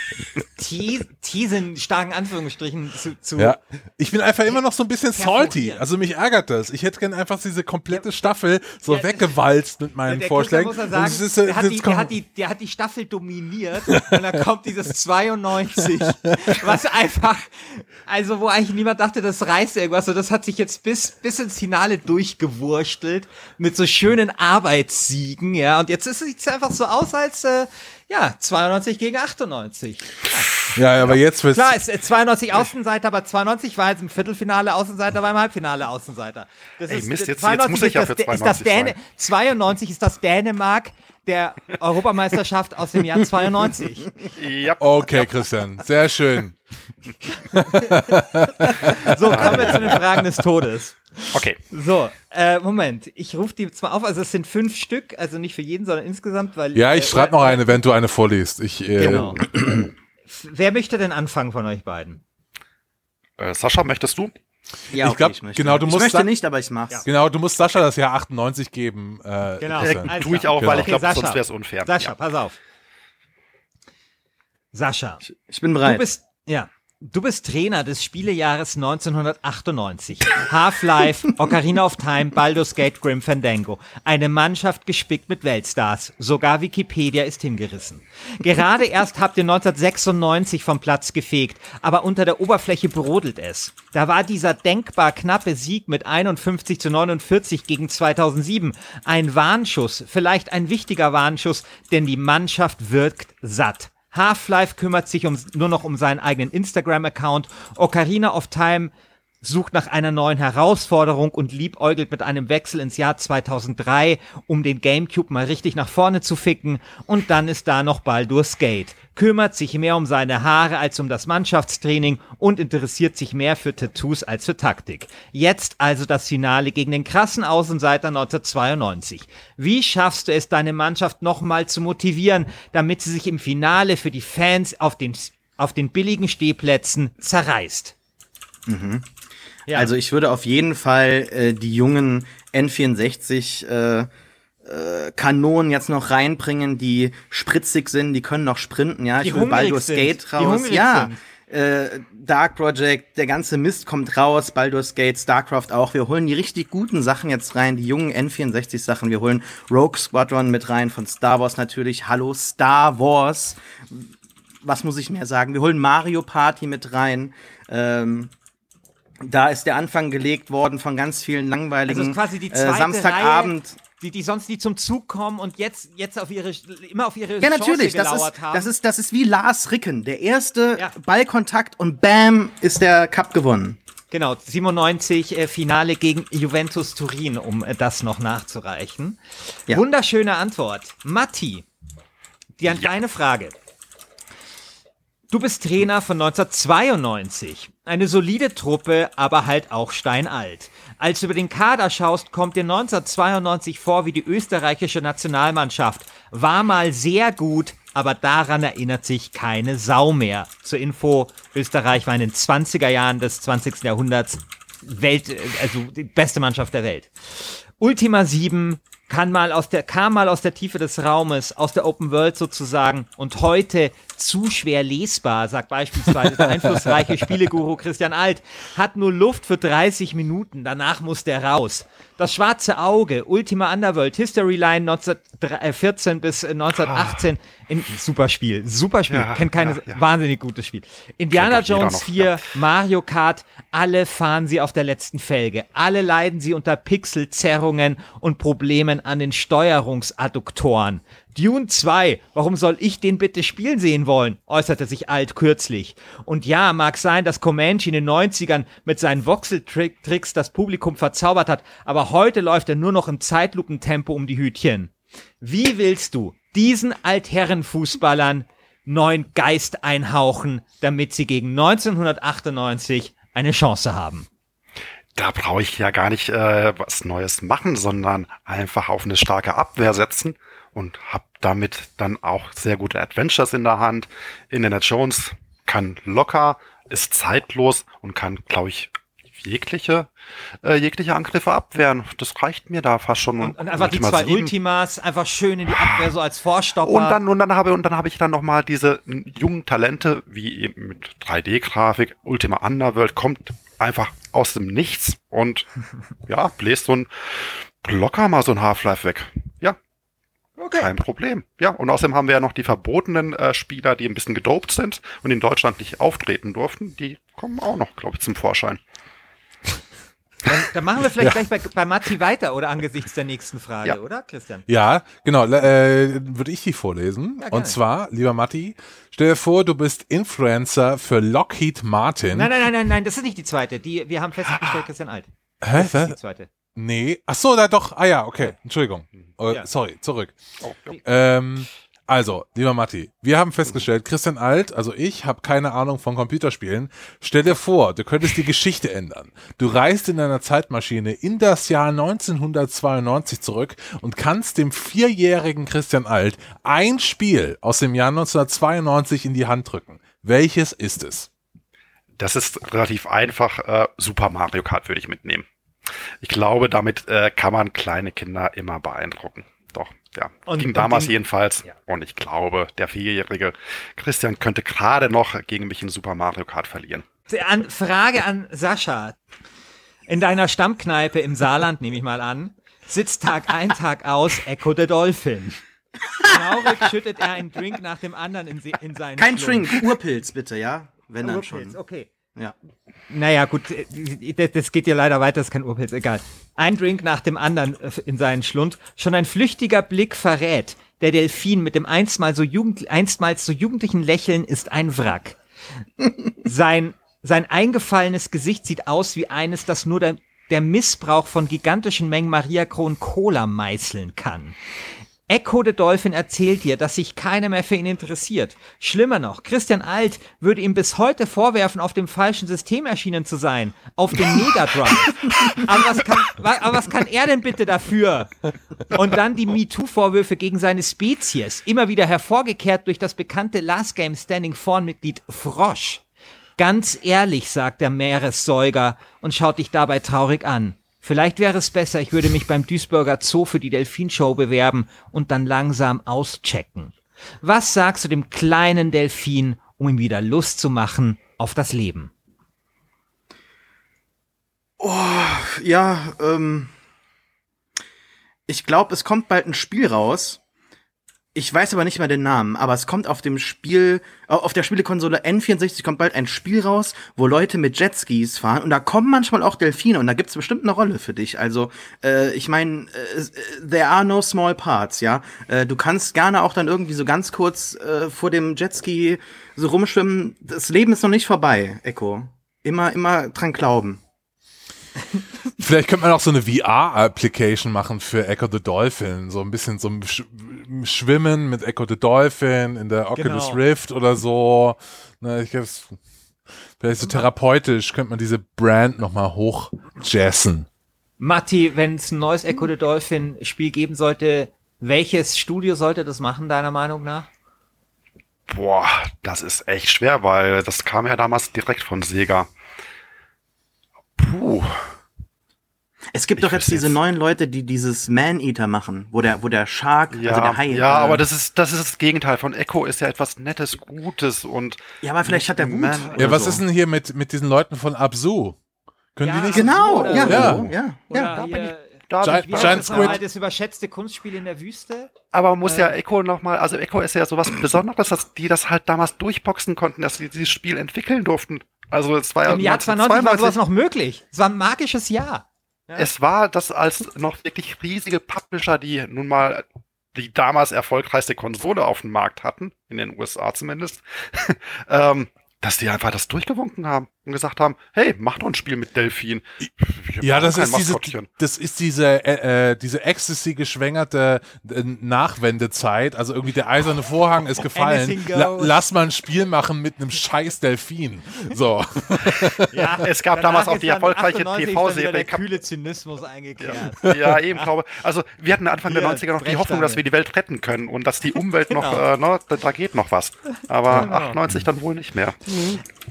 Teasen, starken Anführungsstrichen zu, zu Ja, ich bin einfach immer noch so ein bisschen salty. Also mich ärgert das. Ich hätte gerne einfach diese komplette Staffel so ja, weggewalzt mit meinen der Vorschlägen. Muss sagen, ist, der, hat die, der, hat die, der hat die Staffel dominiert und dann kommt dieses 92, was einfach, also wo eigentlich niemand dachte, das reißt irgendwas. Und das hat sich jetzt bis, bis ins Finale durchgewurstelt mit so schönen Arbeitssiegen, ja. Und jetzt sieht es einfach so aus, als äh, ja, 92 gegen 98. Ja, ja aber jetzt wird's. Klar, ist 92 Außenseiter, aber 92 war jetzt im Viertelfinale Außenseiter, war im Halbfinale Außenseiter. Das Ey, ist, Mist, jetzt, jetzt muss ich ja für 92 ist das Däne, 92 ist das Dänemark der Europameisterschaft aus dem Jahr 92. Ja. Okay, Christian, sehr schön. So, kommen wir zu den Fragen des Todes. Okay. So, äh, Moment, ich rufe die zwar auf, also es sind fünf Stück, also nicht für jeden, sondern insgesamt, weil. Ja, ich äh, schreibe noch eine, wenn du eine vorliest. Ich, äh, Genau. Wer möchte denn anfangen von euch beiden? Äh, Sascha, möchtest du? Ja, Ich glaub, möchte. genau, du ich musst möchte dann- nicht, aber ich mach's. Genau, du musst Sascha das Jahr 98 geben. Äh, Genau. Alles Tue ich auch, weil ich Okay, glaube, Sascha. sonst wäre es unfair. Sascha, Ja. pass auf. Sascha, Ich bin du bereit. bist, ja, du bist Trainer des Spielejahres 1998. Half-Life, Ocarina of Time, Baldur's Gate, Grim Fandango. Eine Mannschaft gespickt mit Weltstars. Sogar Wikipedia ist hingerissen. Gerade erst habt ihr 1996 vom Platz gefegt, aber unter der Oberfläche brodelt es. Da war dieser denkbar knappe Sieg mit 51 zu 49 gegen 2007 ein Warnschuss, vielleicht ein wichtiger Warnschuss, denn die Mannschaft wirkt satt. Half-Life kümmert sich um, nur noch um seinen eigenen Instagram-Account. Ocarina of Time sucht nach einer neuen Herausforderung und liebäugelt mit einem Wechsel ins Jahr 2003, um den Gamecube mal richtig nach vorne zu ficken. Und dann ist da noch Baldur's Gate. Kümmert sich mehr um seine Haare als um das Mannschaftstraining und interessiert sich mehr für Tattoos als für Taktik. Jetzt also das Finale gegen den krassen Außenseiter 1992. Wie schaffst du es, deine Mannschaft nochmal zu motivieren, damit sie sich im Finale für die Fans auf den, auf den billigen Stehplätzen zerreißt? Ja. Also ich würde auf jeden Fall äh, die jungen N64 äh, äh, Kanonen jetzt noch reinbringen, die spritzig sind, die können noch sprinten, ja. Die ich will Baldur's sind, Gate raus. Ja. Äh, Dark Project, der ganze Mist kommt raus, Baldur's Gate, StarCraft auch. Wir holen die richtig guten Sachen jetzt rein, die jungen N64 Sachen. Wir holen Rogue Squadron mit rein von Star Wars natürlich. Hallo Star Wars. Was muss ich mehr sagen? Wir holen Mario Party mit rein. Ähm, da ist der Anfang gelegt worden von ganz vielen langweiligen Also quasi die äh, Samstagabend. Reihe, die, die sonst nie zum Zug kommen und jetzt, jetzt auf ihre, immer auf ihre Ja, Chance natürlich. Das ist, haben. das, ist, das ist wie Lars Ricken. Der erste Ja. Ballkontakt und bam, ist der Cup gewonnen. Genau, 97 äh, Finale gegen Juventus Turin, um äh, das noch nachzureichen. Ja. Wunderschöne Antwort. Matti, die an deine Frage. Du bist Trainer von 1992. Eine solide Truppe, aber halt auch steinalt. Als du über den Kader schaust, kommt dir 1992 vor wie die österreichische Nationalmannschaft. War mal sehr gut, aber daran erinnert sich keine Sau mehr. Zur Info, Österreich war in den 20er Jahren des 20. Jahrhunderts Welt, also die beste Mannschaft der Welt. Ultima 7 kann mal aus der, kam mal aus der Tiefe des Raumes, aus der Open World sozusagen und heute zu schwer lesbar, sagt beispielsweise der einflussreiche Spieleguru Christian Alt, hat nur Luft für 30 Minuten, danach muss der raus. Das schwarze Auge, Ultima Underworld, History Line 1914 bis äh, 1918, in, super Spiel, super Spiel, Ja, kennt keine, ja, ja. wahnsinnig gutes Spiel. Indiana Jones noch, 4, ja. Mario Kart, alle fahren sie auf der letzten Felge. Alle leiden sie unter Pixelzerrungen und Problemen an den Steuerungsadduktoren. Dune 2, warum soll ich den bitte spielen sehen wollen? äußerte sich Alt kürzlich. Und ja, mag sein, dass Comanche in den 90ern mit seinen Voxel-Tricks das Publikum verzaubert hat, aber heute läuft er nur noch im Zeitlupentempo um die Hütchen. Wie willst du diesen Altherrenfußballern neuen Geist einhauchen, damit sie gegen 1998 eine Chance haben? Da brauche ich ja gar nicht äh, was Neues machen, sondern einfach auf eine starke Abwehr setzen und hab damit dann auch sehr gute Adventures in der Hand. Indiana Jones kann locker, ist zeitlos und kann, glaube ich, jegliche, äh, jegliche Angriffe abwehren. Das reicht mir da fast schon. Und, und einfach die Ultima zwei 7. Ultimas einfach schön in die Abwehr so als Vorstopper. Und dann, und dann habe, und dann habe ich dann noch mal diese jungen Talente, wie eben mit 3D-Grafik, Ultima Underworld, kommt einfach aus dem Nichts und ja, bläst so ein locker mal so ein Half-Life weg. Ja, okay. kein Problem. Ja, und außerdem haben wir ja noch die verbotenen äh, Spieler, die ein bisschen gedopt sind und in Deutschland nicht auftreten durften. Die kommen auch noch, glaube ich, zum Vorschein. Dann, dann machen wir vielleicht gleich bei, bei Matti weiter oder angesichts der nächsten Frage, Ja. oder Christian? Ja, genau. Äh, würde ich die vorlesen. Ja. Und zwar, lieber Matti, stell dir vor, du bist Influencer für Lockheed Martin. Nein, nein, nein, nein, nein, das ist nicht die zweite. Die, wir haben festgestellt, Christian Alt. Hä? Das ist die zweite. Nee. Ach so, da doch. Ah ja, okay. Entschuldigung. Oh, Ja. Sorry, zurück. Oh, ja. Ähm, also, lieber Matti, wir haben festgestellt, Christian Alt, also ich, habe keine Ahnung von Computerspielen. Stell dir vor, du könntest die Geschichte ändern. Du reist in deiner Zeitmaschine in das Jahr 1992 zurück und kannst dem vierjährigen Christian Alt ein Spiel aus dem Jahr 1992 in die Hand drücken. Welches ist es? Das ist relativ einfach. Äh, Super Mario Kart würde ich mitnehmen. Ich glaube, damit äh, kann man kleine Kinder immer beeindrucken. Doch, ja. Und- Ging und damals den- jedenfalls. Ja. Und ich glaube, der vierjährige Christian könnte gerade noch gegen mich in Super Mario Kart verlieren. An, Frage an Sascha. In deiner Stammkneipe im Saarland, nehme ich mal an, sitzt Tag ein, Tag aus Echo the Dolphin. Traurig schüttet er einen Drink nach dem anderen in, in seinen Kein Schlund. Drink, Urpilz bitte, ja? Wenn dann Urpilz, schon. okay. Ja. Naja, gut, äh, das- geht ja leider weiter, ist kein Urpilz, egal. Ein Drink nach dem anderen äh, in seinen Schlund. Schon ein flüchtiger Blick verrät, der Delfin mit dem einstmals so, jugend, einstmals so jugendlichen Lächeln ist ein Wrack. Sein, sein eingefallenes Gesicht sieht aus wie eines, das nur der, der Missbrauch von gigantischen Mengen Maria Kron Cola meißeln kann. Echo the Dolphin erzählt dir, dass sich keiner mehr für ihn interessiert. Schlimmer noch, Christian Alt würde ihm bis heute vorwerfen, auf dem falschen System erschienen zu sein. Auf dem Mega Drive. aber, was kann, aber was kann er denn bitte dafür? Und dann die MeToo-Vorwürfe gegen seine Spezies. Immer wieder hervorgekehrt durch das bekannte Last Game Standing Vorn-Mitglied Frosch. Ganz ehrlich, sagt der Meeressäuger und schaut dich dabei traurig an. Vielleicht wäre es besser, ich würde mich beim Duisburger Zoo für die Delfinshow bewerben und dann langsam auschecken. Was sagst du dem kleinen Delfin, um ihm wieder Lust zu machen auf das Leben? Ja, ähm. Ich glaube, es kommt bald ein Spiel raus. Ich weiß aber nicht mehr den Namen, aber es kommt auf dem Spiel, au- auf der Spielekonsole N64 kommt bald ein Spiel raus, wo Leute mit Jetskis fahren und da kommen manchmal auch Delfine und da gibt's bestimmt eine Rolle für dich. Also, äh, ich meine, äh, there are no small parts, ja. Äh, du kannst gerne auch dann irgendwie so ganz kurz äh, vor dem Jetski so rumschwimmen. Das Leben ist noch nicht vorbei, Echo. Immer, immer dran glauben. Vielleicht könnte man auch so eine VR-Application machen für Echo the Dolphin. So ein bisschen so ein Schwimmen mit Echo the Dolphin in der Oculus Genau. Rift oder so. Na, ich es- vielleicht so therapeutisch könnte man diese Brand nochmal hochjazzen. Matti, wenn es ein neues Echo the Dolphin Spiel geben sollte, welches Studio sollte das machen, deiner Meinung nach? Boah, das ist echt schwer, weil das kam ja damals direkt von Sega. Puh. Es gibt Ich doch jetzt diese neuen Leute, die dieses Man-Eater machen, wo der, wo der Shark, Ja, also der Hai. ja, äh, aber das ist, das ist das Gegenteil von Echo, ist ja etwas Nettes, Gutes und. Ja, aber vielleicht hat der Wut. Ja, was so. ist denn hier mit, mit diesen Leuten von Absu? Können Ja, die nicht? Genau, Oder ja, so. ja, Ja. ja, da bin hier, Da Giant- bin ich Giant Squid. das überschätzte Kunstspiel in der Wüste? Aber man muss ja Echo nochmal, also Echo ist ja sowas Besonderes, dass die das halt damals durchboxen konnten, dass sie dieses Spiel entwickeln durften. Also es war ja Im Jahr 2090 war sowas 1992. noch möglich. Es war ein magisches Jahr. Es war das als noch wirklich riesige Publisher, die nun mal die damals erfolgreichste Konsole auf dem Markt hatten, in den USA zumindest, ähm, dass die einfach das durchgewunken haben und gesagt haben, hey, mach doch ein Spiel mit Delfin. Ja, das ist diese, das ist diese, äh, äh, diese Ecstasy geschwängerte äh, Nachwendezeit. Also irgendwie der eiserne Vorhang ist gefallen. La lass mal ein Spiel machen mit einem scheiß Delfin. So. Ja, Es gab damals auch die erfolgreiche TV-Serie Der kühle Zynismus eingekehrt. Ja, eben, glaube Also wir hatten Anfang der Hier, 90er noch die. Hoffnung, dass wir die Welt retten können und dass die Umwelt noch, Genau. äh, ne, da, da geht noch was. Aber Genau. 98 dann wohl nicht mehr.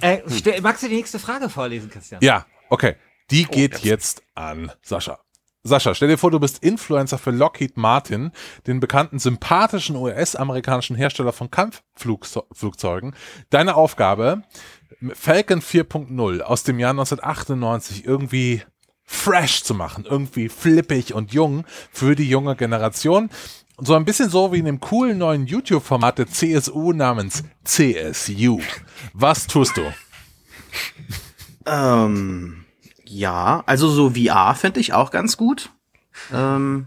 Äh, stell, magst du die nächste Frage vorlesen, Christian? Ja, okay. Die geht jetzt. jetzt an Sascha. Sascha, stell dir vor, du bist Influencer für Lockheed Martin, den bekannten sympathischen US-amerikanischen Hersteller von Kampfflugzeugen. Deine Aufgabe, Falcon 4.0 aus dem Jahr 1998 irgendwie fresh zu machen, irgendwie flippig und jung für die junge Generation. So ein bisschen so wie in dem coolen neuen YouTube-Format der CSU namens CSU. Was tust du? Ähm, ja, also so VR fände ich auch ganz gut. Ähm,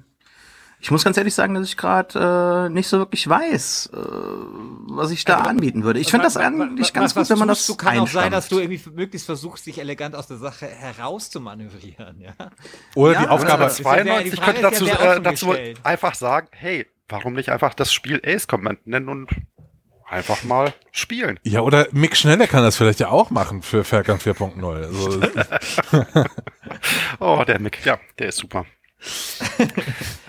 Ich muss ganz ehrlich sagen, dass ich gerade äh, nicht so wirklich weiß, äh, was ich da Also, anbieten würde. Ich finde das eigentlich ganz gut, wenn man das Du kann auch sein, dass du irgendwie möglichst versuchst, dich elegant aus der Sache herauszumanövrieren, ja. Oder Ja, die Aufgabe, das ist ja der- die 92 Frage könnte dazu, ja, äh, dazu einfach sagen, hey, warum nicht einfach das Spiel Ace Command nennen und einfach mal spielen. ja, oder Mick Schneller kann das vielleicht ja auch machen für Falcon 4.0. Also, Oh, der Mick, ja, der ist super.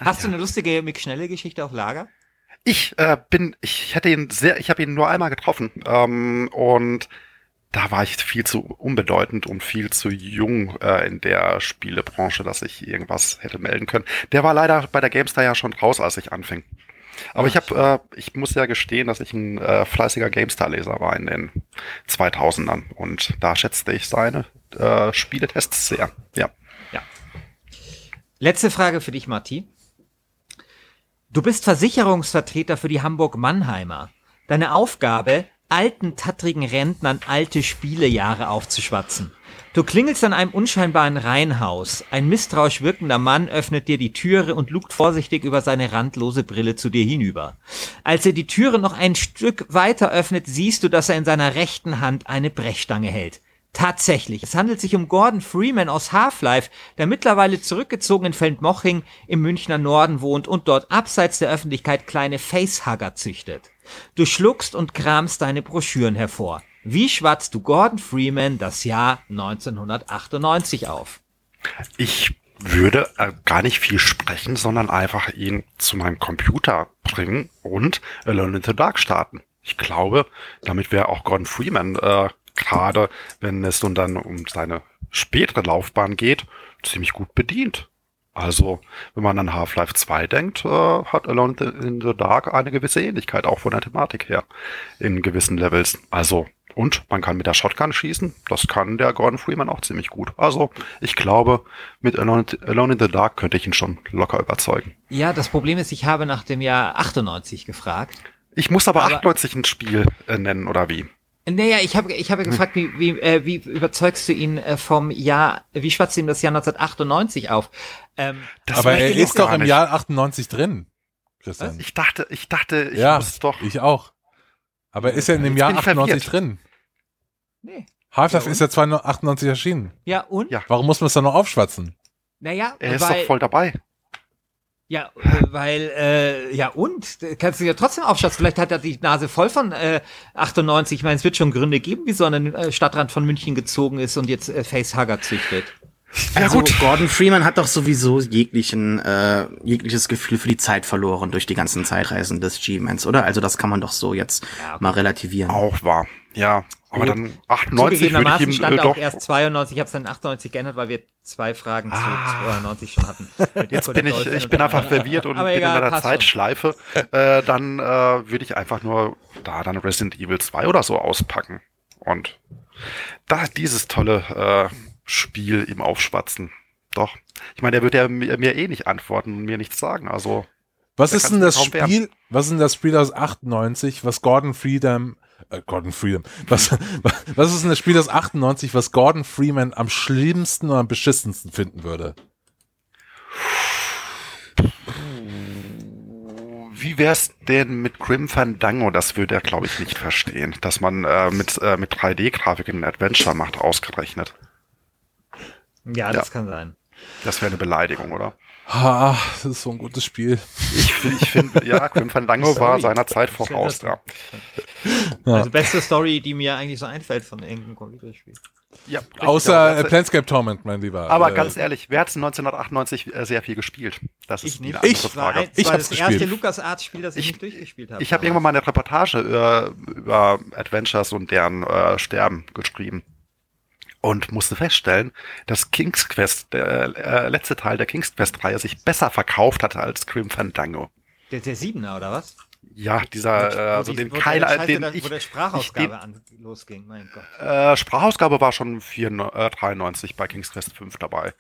Hast du eine lustige Mick Schnelle Geschichte auf Lager? Ich äh, bin, ich hätte ihn sehr, ich habe ihn nur einmal getroffen ähm, und da war ich viel zu unbedeutend und viel zu jung äh, in der Spielebranche, dass ich irgendwas hätte melden können. Der war leider bei der GameStar ja schon raus, als ich anfing. Aber ich habe, äh, ich muss ja gestehen, dass ich ein äh, fleißiger GameStar-Leser war in den 2000ern und da schätzte ich seine äh, Spieletests sehr. Ja. Letzte Frage für dich, Marti. Du bist Versicherungsvertreter für die Hamburg-Mannheimer. Deine Aufgabe, alten, tattrigen Rentnern alte Spielejahre aufzuschwatzen. Du klingelst an einem unscheinbaren Reihenhaus. Ein misstrauisch wirkender Mann öffnet dir die Türe und lugt vorsichtig über seine randlose Brille zu dir hinüber. Als er die Türe noch ein Stück weiter öffnet, siehst du, dass er in seiner rechten Hand eine Brechstange hält. Tatsächlich, es handelt sich um Gordon Freeman aus Half-Life, der mittlerweile zurückgezogen in Feldmoching im Münchner Norden wohnt und dort abseits der Öffentlichkeit kleine Facehugger züchtet. Du schluckst und kramst deine Broschüren hervor. Wie schwatzt du Gordon Freeman das Jahr 1998 auf? Ich würde äh, gar nicht viel sprechen, sondern einfach ihn zu meinem Computer bringen und Alone in the Dark starten. Ich glaube, damit wäre auch Gordon Freeman, äh, gerade wenn es nun dann um seine spätere Laufbahn geht, ziemlich gut bedient. Also, wenn man an Half-Life 2 denkt, äh, hat Alone in the Dark eine gewisse Ähnlichkeit, auch von der Thematik her, in gewissen Levels. Also, und man kann mit der Shotgun schießen, das kann der Gordon Freeman auch ziemlich gut. Also, ich glaube, mit Alone, Alone in the Dark könnte ich ihn schon locker überzeugen. Ja, das Problem ist, ich habe nach dem Jahr 98 gefragt. Ich muss aber, Aber- 98 ein Spiel äh, nennen, oder wie? Naja, ich habe ich habe gefragt, wie, wie, äh, wie überzeugst du ihn äh, vom Jahr, wie schwatzt du ihm das Jahr 1998 auf? Ähm, Das aber er ist doch im nicht. Jahr 98 drin, Christian. Ich dachte, ich dachte, ich ja, muss doch. ich auch. Aber er ist ja in dem Jetzt Jahr bin ich 98 verwirrt. drin. Nee. Half-Life Ja, ist ja 98 erschienen. Ja, und? Ja. Warum muss man es dann noch aufschwatzen? Naja, er ist weil, doch voll dabei. ja, äh, weil, äh, ja und? Kannst du ja trotzdem aufschatzen. Vielleicht hat er die Nase voll von äh, 98. Ich meine, es wird schon Gründe geben, wieso er an den äh, Stadtrand von München gezogen ist und jetzt äh, Facehugger züchtet. Also Gordon Freeman hat doch sowieso jeglichen, äh, jegliches Gefühl für die Zeit verloren durch die ganzen Zeitreisen des G-Mans, oder? Also das kann man doch so jetzt Ja, okay. mal relativieren. Auch wahr. Ja, aber dann 98 würde ich ihm stand äh, auch doch. erst 92. Ich habe es dann 98 geändert, weil wir zwei Fragen zu Ah. 92 schon hatten. Jetzt bin ich, ich bin einfach verwirrt und Aber bin egal, in einer. Zeitschleife. Äh, dann äh, würde ich einfach nur da dann Resident Evil 2 oder so auspacken. Und da dieses tolle äh, Spiel ihm aufschwatzen. Doch. Ich meine, der wird ja mir, mir eh nicht antworten und mir nichts sagen. Also, Was ist denn das. Spiel, was ist denn das Spiel aus 98, was Gordon Freedom, äh, Gordon Freedom, was, was ist denn das Spiel aus 98, was Gordon Freeman am schlimmsten oder am beschissensten finden würde? wie wär's denn mit Grim Fandango? Das würde er, glaube ich, nicht verstehen. Dass man äh, mit, äh, mit 3D-Grafik ein Adventure macht, ausgerechnet. Ja, das Ja. kann sein. Das wäre eine Beleidigung, oder? Ah, das ist so ein gutes Spiel. Ich, ich finde, ja, Grim Fandango war seiner Zeit voraus, ja. Ja. Also beste Story, die mir eigentlich so einfällt von irgendeinem Computerspiel. ja Außer äh, Planescape Torment, mein Lieber. Aber äh, ganz ehrlich, wer hat 1998 äh, sehr viel gespielt? Das ist Ich andere Ich- Das war, Frage. ein, das Ich war hab's das erste gespielt. LucasArts-Spiel, das ich, Ich- nicht durchgespielt habe. Ich habe irgendwann mal eine Reportage über, über Adventures und deren äh, Sterben geschrieben und musste feststellen, dass King's Quest, der äh, letzte Teil der King's Quest-Reihe, sich besser verkauft hatte als Grim Fandango. Der, der Siebener, oder was? Ja, dieser, äh, also die- den wo der keiner, Scheiße den da- ich, wo der ich Sprachausgabe den, an, losging, mein Gott. äh, Sprachausgabe war schon 4, äh, 93 bei King's Quest 5 dabei.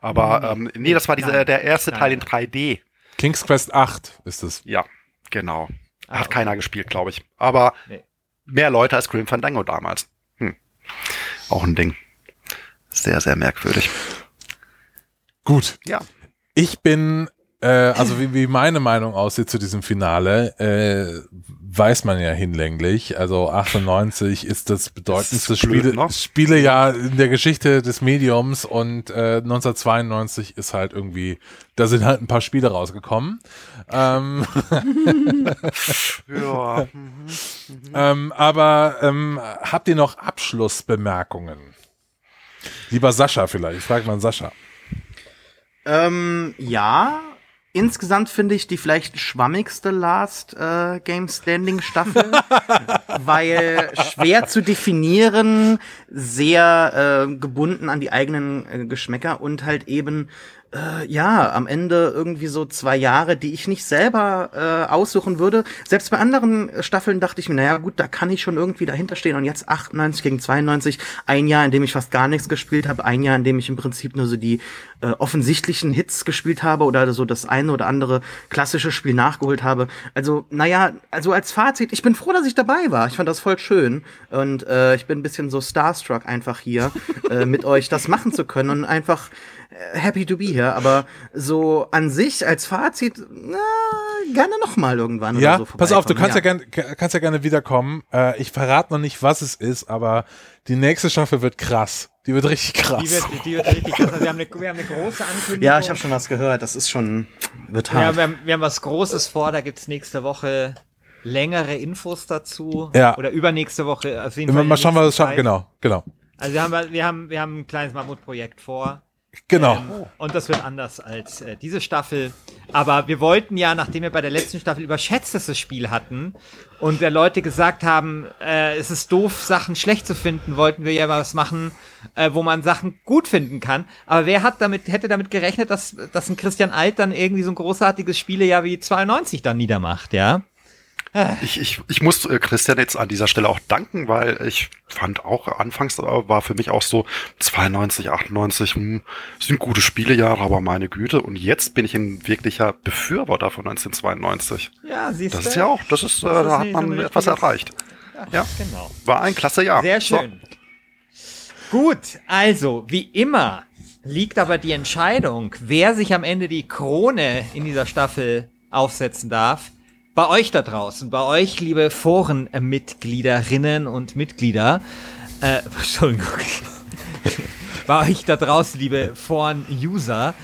Aber ähm, nee, das war dieser, Nein. der erste Nein, Teil in nein. 3D. King's Quest 8 ist es. Ja, genau. Ah, Hat okay. keiner gespielt, glaube ich. Aber Nee. mehr Leute als Grim Fandango damals. Hm. Auch ein Ding. Sehr, sehr merkwürdig. Gut. Ja. Ich bin Äh, also wie, wie meine Meinung aussieht zu diesem Finale, äh, weiß man ja hinlänglich. Also 98 ist das bedeutendste Das ist blöd, Spiele, ne? Spielejahr in der Geschichte des Mediums und äh, 1992 ist halt irgendwie, da sind halt ein paar Spiele rausgekommen. Ähm, Ja. ähm, aber ähm, habt ihr noch Abschlussbemerkungen? Lieber Sascha vielleicht, ich frage mal Sascha. Ähm, ja. Insgesamt finde ich die vielleicht schwammigste Last äh, Game Standing Staffel, weil schwer zu definieren, sehr äh, gebunden an die eigenen äh, Geschmäcker und halt eben äh, ja, am Ende irgendwie so zwei Jahre, die ich nicht selber äh, aussuchen würde. Selbst bei anderen Staffeln dachte ich mir, naja gut, da kann ich schon irgendwie dahinter stehen. Und jetzt 98 gegen 92, ein Jahr, in dem ich fast gar nichts gespielt habe, ein Jahr, in dem ich im Prinzip nur so die äh, offensichtlichen Hits gespielt habe oder so das eine oder andere klassische Spiel nachgeholt habe. Also, naja, also als Fazit, ich bin froh, dass ich dabei war. Ich fand das voll schön. Und äh, ich bin ein bisschen so starstruck einfach hier, äh, mit euch das machen zu können und einfach äh, happy to be here, aber so an sich als Fazit, na, gerne noch mal irgendwann Ja, oder so pass auf, du kannst ja, vorbeikommen. gern, kannst ja gerne wiederkommen. Äh, ich verrate noch nicht, was es ist, aber die nächste Staffel wird krass. Die wird richtig krass. Die wird, die wird richtig krass. Also wir, haben eine, wir haben eine große Ankündigung. Ja, ich habe schon was gehört. Das ist schon wird Ja, hart. wir, haben, wir haben was Großes vor. Da gibt's nächste Woche längere Infos dazu. Ja. Oder übernächste Woche. Auf jeden Immer Fall mal schauen, was es schafft. Genau, genau. Also wir haben, wir haben, wir haben ein kleines Mammutprojekt vor. Genau. Ähm, und das wird anders als äh, diese Staffel. Aber wir wollten ja, nachdem wir bei der letzten Staffel überschätztes Spiel hatten und der Leute gesagt haben, äh, es ist doof, Sachen schlecht zu finden, wollten wir ja was machen, äh, wo man Sachen gut finden kann. Aber wer hat damit, hätte damit gerechnet, dass, dass ein Christian Alt dann irgendwie so ein großartiges Spielejahr wie 92 dann niedermacht, ja? Ich, ich, ich muss äh, Christian jetzt an dieser Stelle auch danken, weil ich fand auch, anfangs äh, war für mich auch so 92, 98, hm, sind gute Spielejahre, aber meine Güte. Und jetzt bin ich ein wirklicher Befürworter von 1992. Ja, siehst Das du? ist ja auch, das ist, äh, Das ist da hat so man ein etwas erreicht. Ja, Genau. war ein klasse Jahr. Sehr So. schön. Gut, also, wie immer liegt aber die Entscheidung, wer sich am Ende die Krone in dieser Staffel aufsetzen darf, bei euch da draußen, bei euch, liebe Forenmitgliederinnen und Mitglieder, äh, Entschuldigung, bei euch da draußen, liebe Foren-User,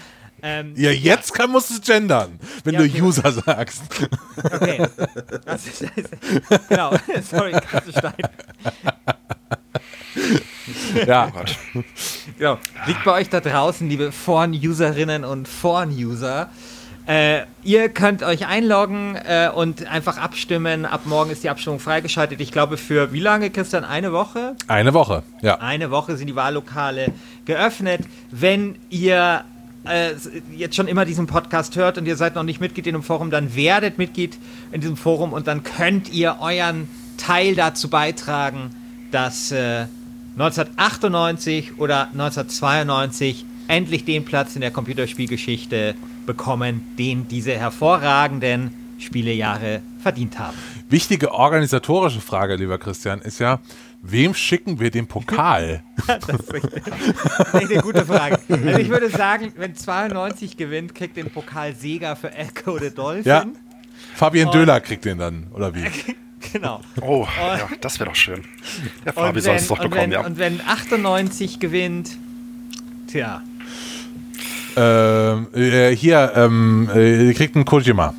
ähm, Ja, jetzt kann, musst du es gendern, wenn Ja, du okay. User sagst. Okay. Das ist, genau, sorry, Katzenstein. ja. Genau. Liegt bei euch da draußen, liebe Foren-Userinnen und Foren-User. Äh, ihr könnt euch einloggen äh, und einfach abstimmen. Ab morgen ist die Abstimmung freigeschaltet. Ich glaube, für wie lange, Christian? Eine Woche? Eine Woche, ja. Eine Woche sind die Wahllokale geöffnet. Wenn ihr äh, jetzt schon immer diesen Podcast hört und ihr seid noch nicht Mitglied in dem Forum, dann werdet Mitglied in diesem Forum und dann könnt ihr euren Teil dazu beitragen, dass äh, 1998 oder 1992 endlich den Platz in der Computerspielgeschichte bekommen, den diese hervorragenden Spielejahre verdient haben. Wichtige organisatorische Frage, lieber Christian, ist ja, wem schicken wir den Pokal? Das ist echt- eine gute Frage. Also ich würde sagen, wenn 92 gewinnt, kriegt den Pokal Sega für Echo the Dolphin. Ja. Fabian Und- Döhler kriegt den dann, oder wie? Genau. Oh, ja, das wäre doch schön. Der Fabi Und soll wenn, es doch bekommen, wenn, ja. und wenn 98 gewinnt, tja, Ähm, äh, hier, ähm, äh, ihr kriegt einen Kojima.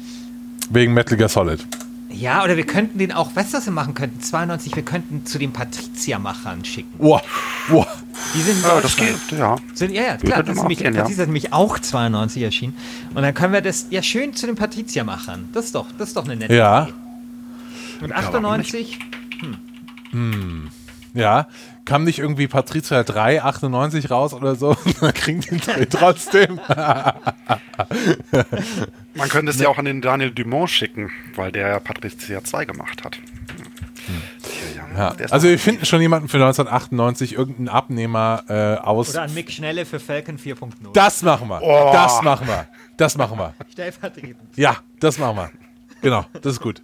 Wegen Metal Gear Solid. ja, oder wir könnten den auch, weißt du, was wir machen könnten? 92, wir könnten zu den Patrizia-Machern schicken. Wow, wow. Die sind in Ja, das geht, ja. Sind, ja, ja, klar, das ist, nämlich, gehen, ja. Patrizia ist nämlich auch 92 erschienen. Und dann können wir das ja schön zu den Patrizia-Machern. Das ist doch, das ist doch eine nette Ja. Idee. Und 98, Ja, kam nicht irgendwie Patrizia 3, 98 raus oder so? Dann kriegen die drei trotzdem. Man könnte es ja auch an den Daniel Dumont schicken, weil der ja Patricia 2 gemacht hat. Tja, Ja. Also wir finden schon jemanden für 1998, irgendeinen Abnehmer äh, aus. oder an Mick Schnelle für Falcon 4.0. Das machen wir. Oh. Das machen wir. Das machen wir. Stellvertretend. Ja, das machen wir. Genau, das ist gut.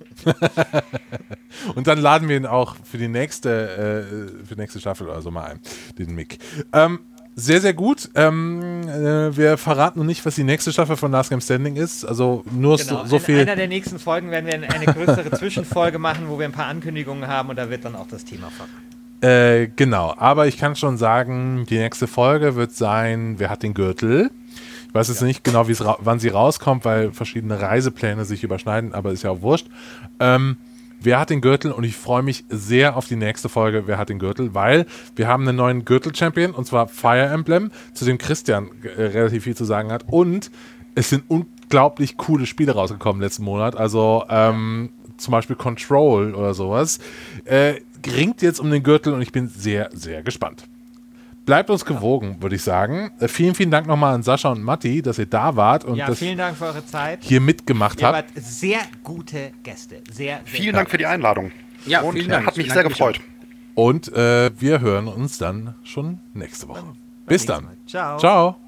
Und dann laden wir ihn auch für die nächste, äh, für die nächste Staffel oder so mal ein, den Mick. Ähm, sehr, sehr gut. Ähm, äh, wir verraten noch nicht, was die nächste Staffel von Last Game Standing ist. Also nur genau. so, so viel. In einer der nächsten Folgen werden wir eine größere Zwischenfolge machen, wo wir ein paar Ankündigungen haben und da wird dann auch das Thema verraten. Äh, genau, aber ich kann schon sagen, die nächste Folge wird sein, wer hat den Gürtel? Ich weiß jetzt ja. nicht genau, wann sie rauskommt, weil verschiedene Reisepläne sich überschneiden, aber ist ja auch wurscht. Ähm, Wer hat den Gürtel? Und ich freue mich sehr auf die nächste Folge Wer hat den Gürtel, weil wir haben einen neuen Gürtel-Champion und zwar Fire Emblem, zu dem Christian äh, relativ viel zu sagen hat. Und es sind unglaublich coole Spiele rausgekommen letzten Monat. Also ähm, zum Beispiel Control oder sowas. Äh, ringt jetzt um den Gürtel und ich bin sehr, sehr gespannt. Bleibt uns gewogen, würde ich sagen. Äh, vielen, vielen Dank nochmal an Sascha und Matti, dass ihr da wart und ja, vielen Dank für eure Zeit. hier mitgemacht ihr habt. Wart sehr gute Gäste. Sehr, sehr vielen Dank für die Einladung. Ja, und vielen Dank. Hat mich sehr gefreut. Und äh, wir hören uns dann schon nächste Woche. Bis dann. Ciao. Ciao.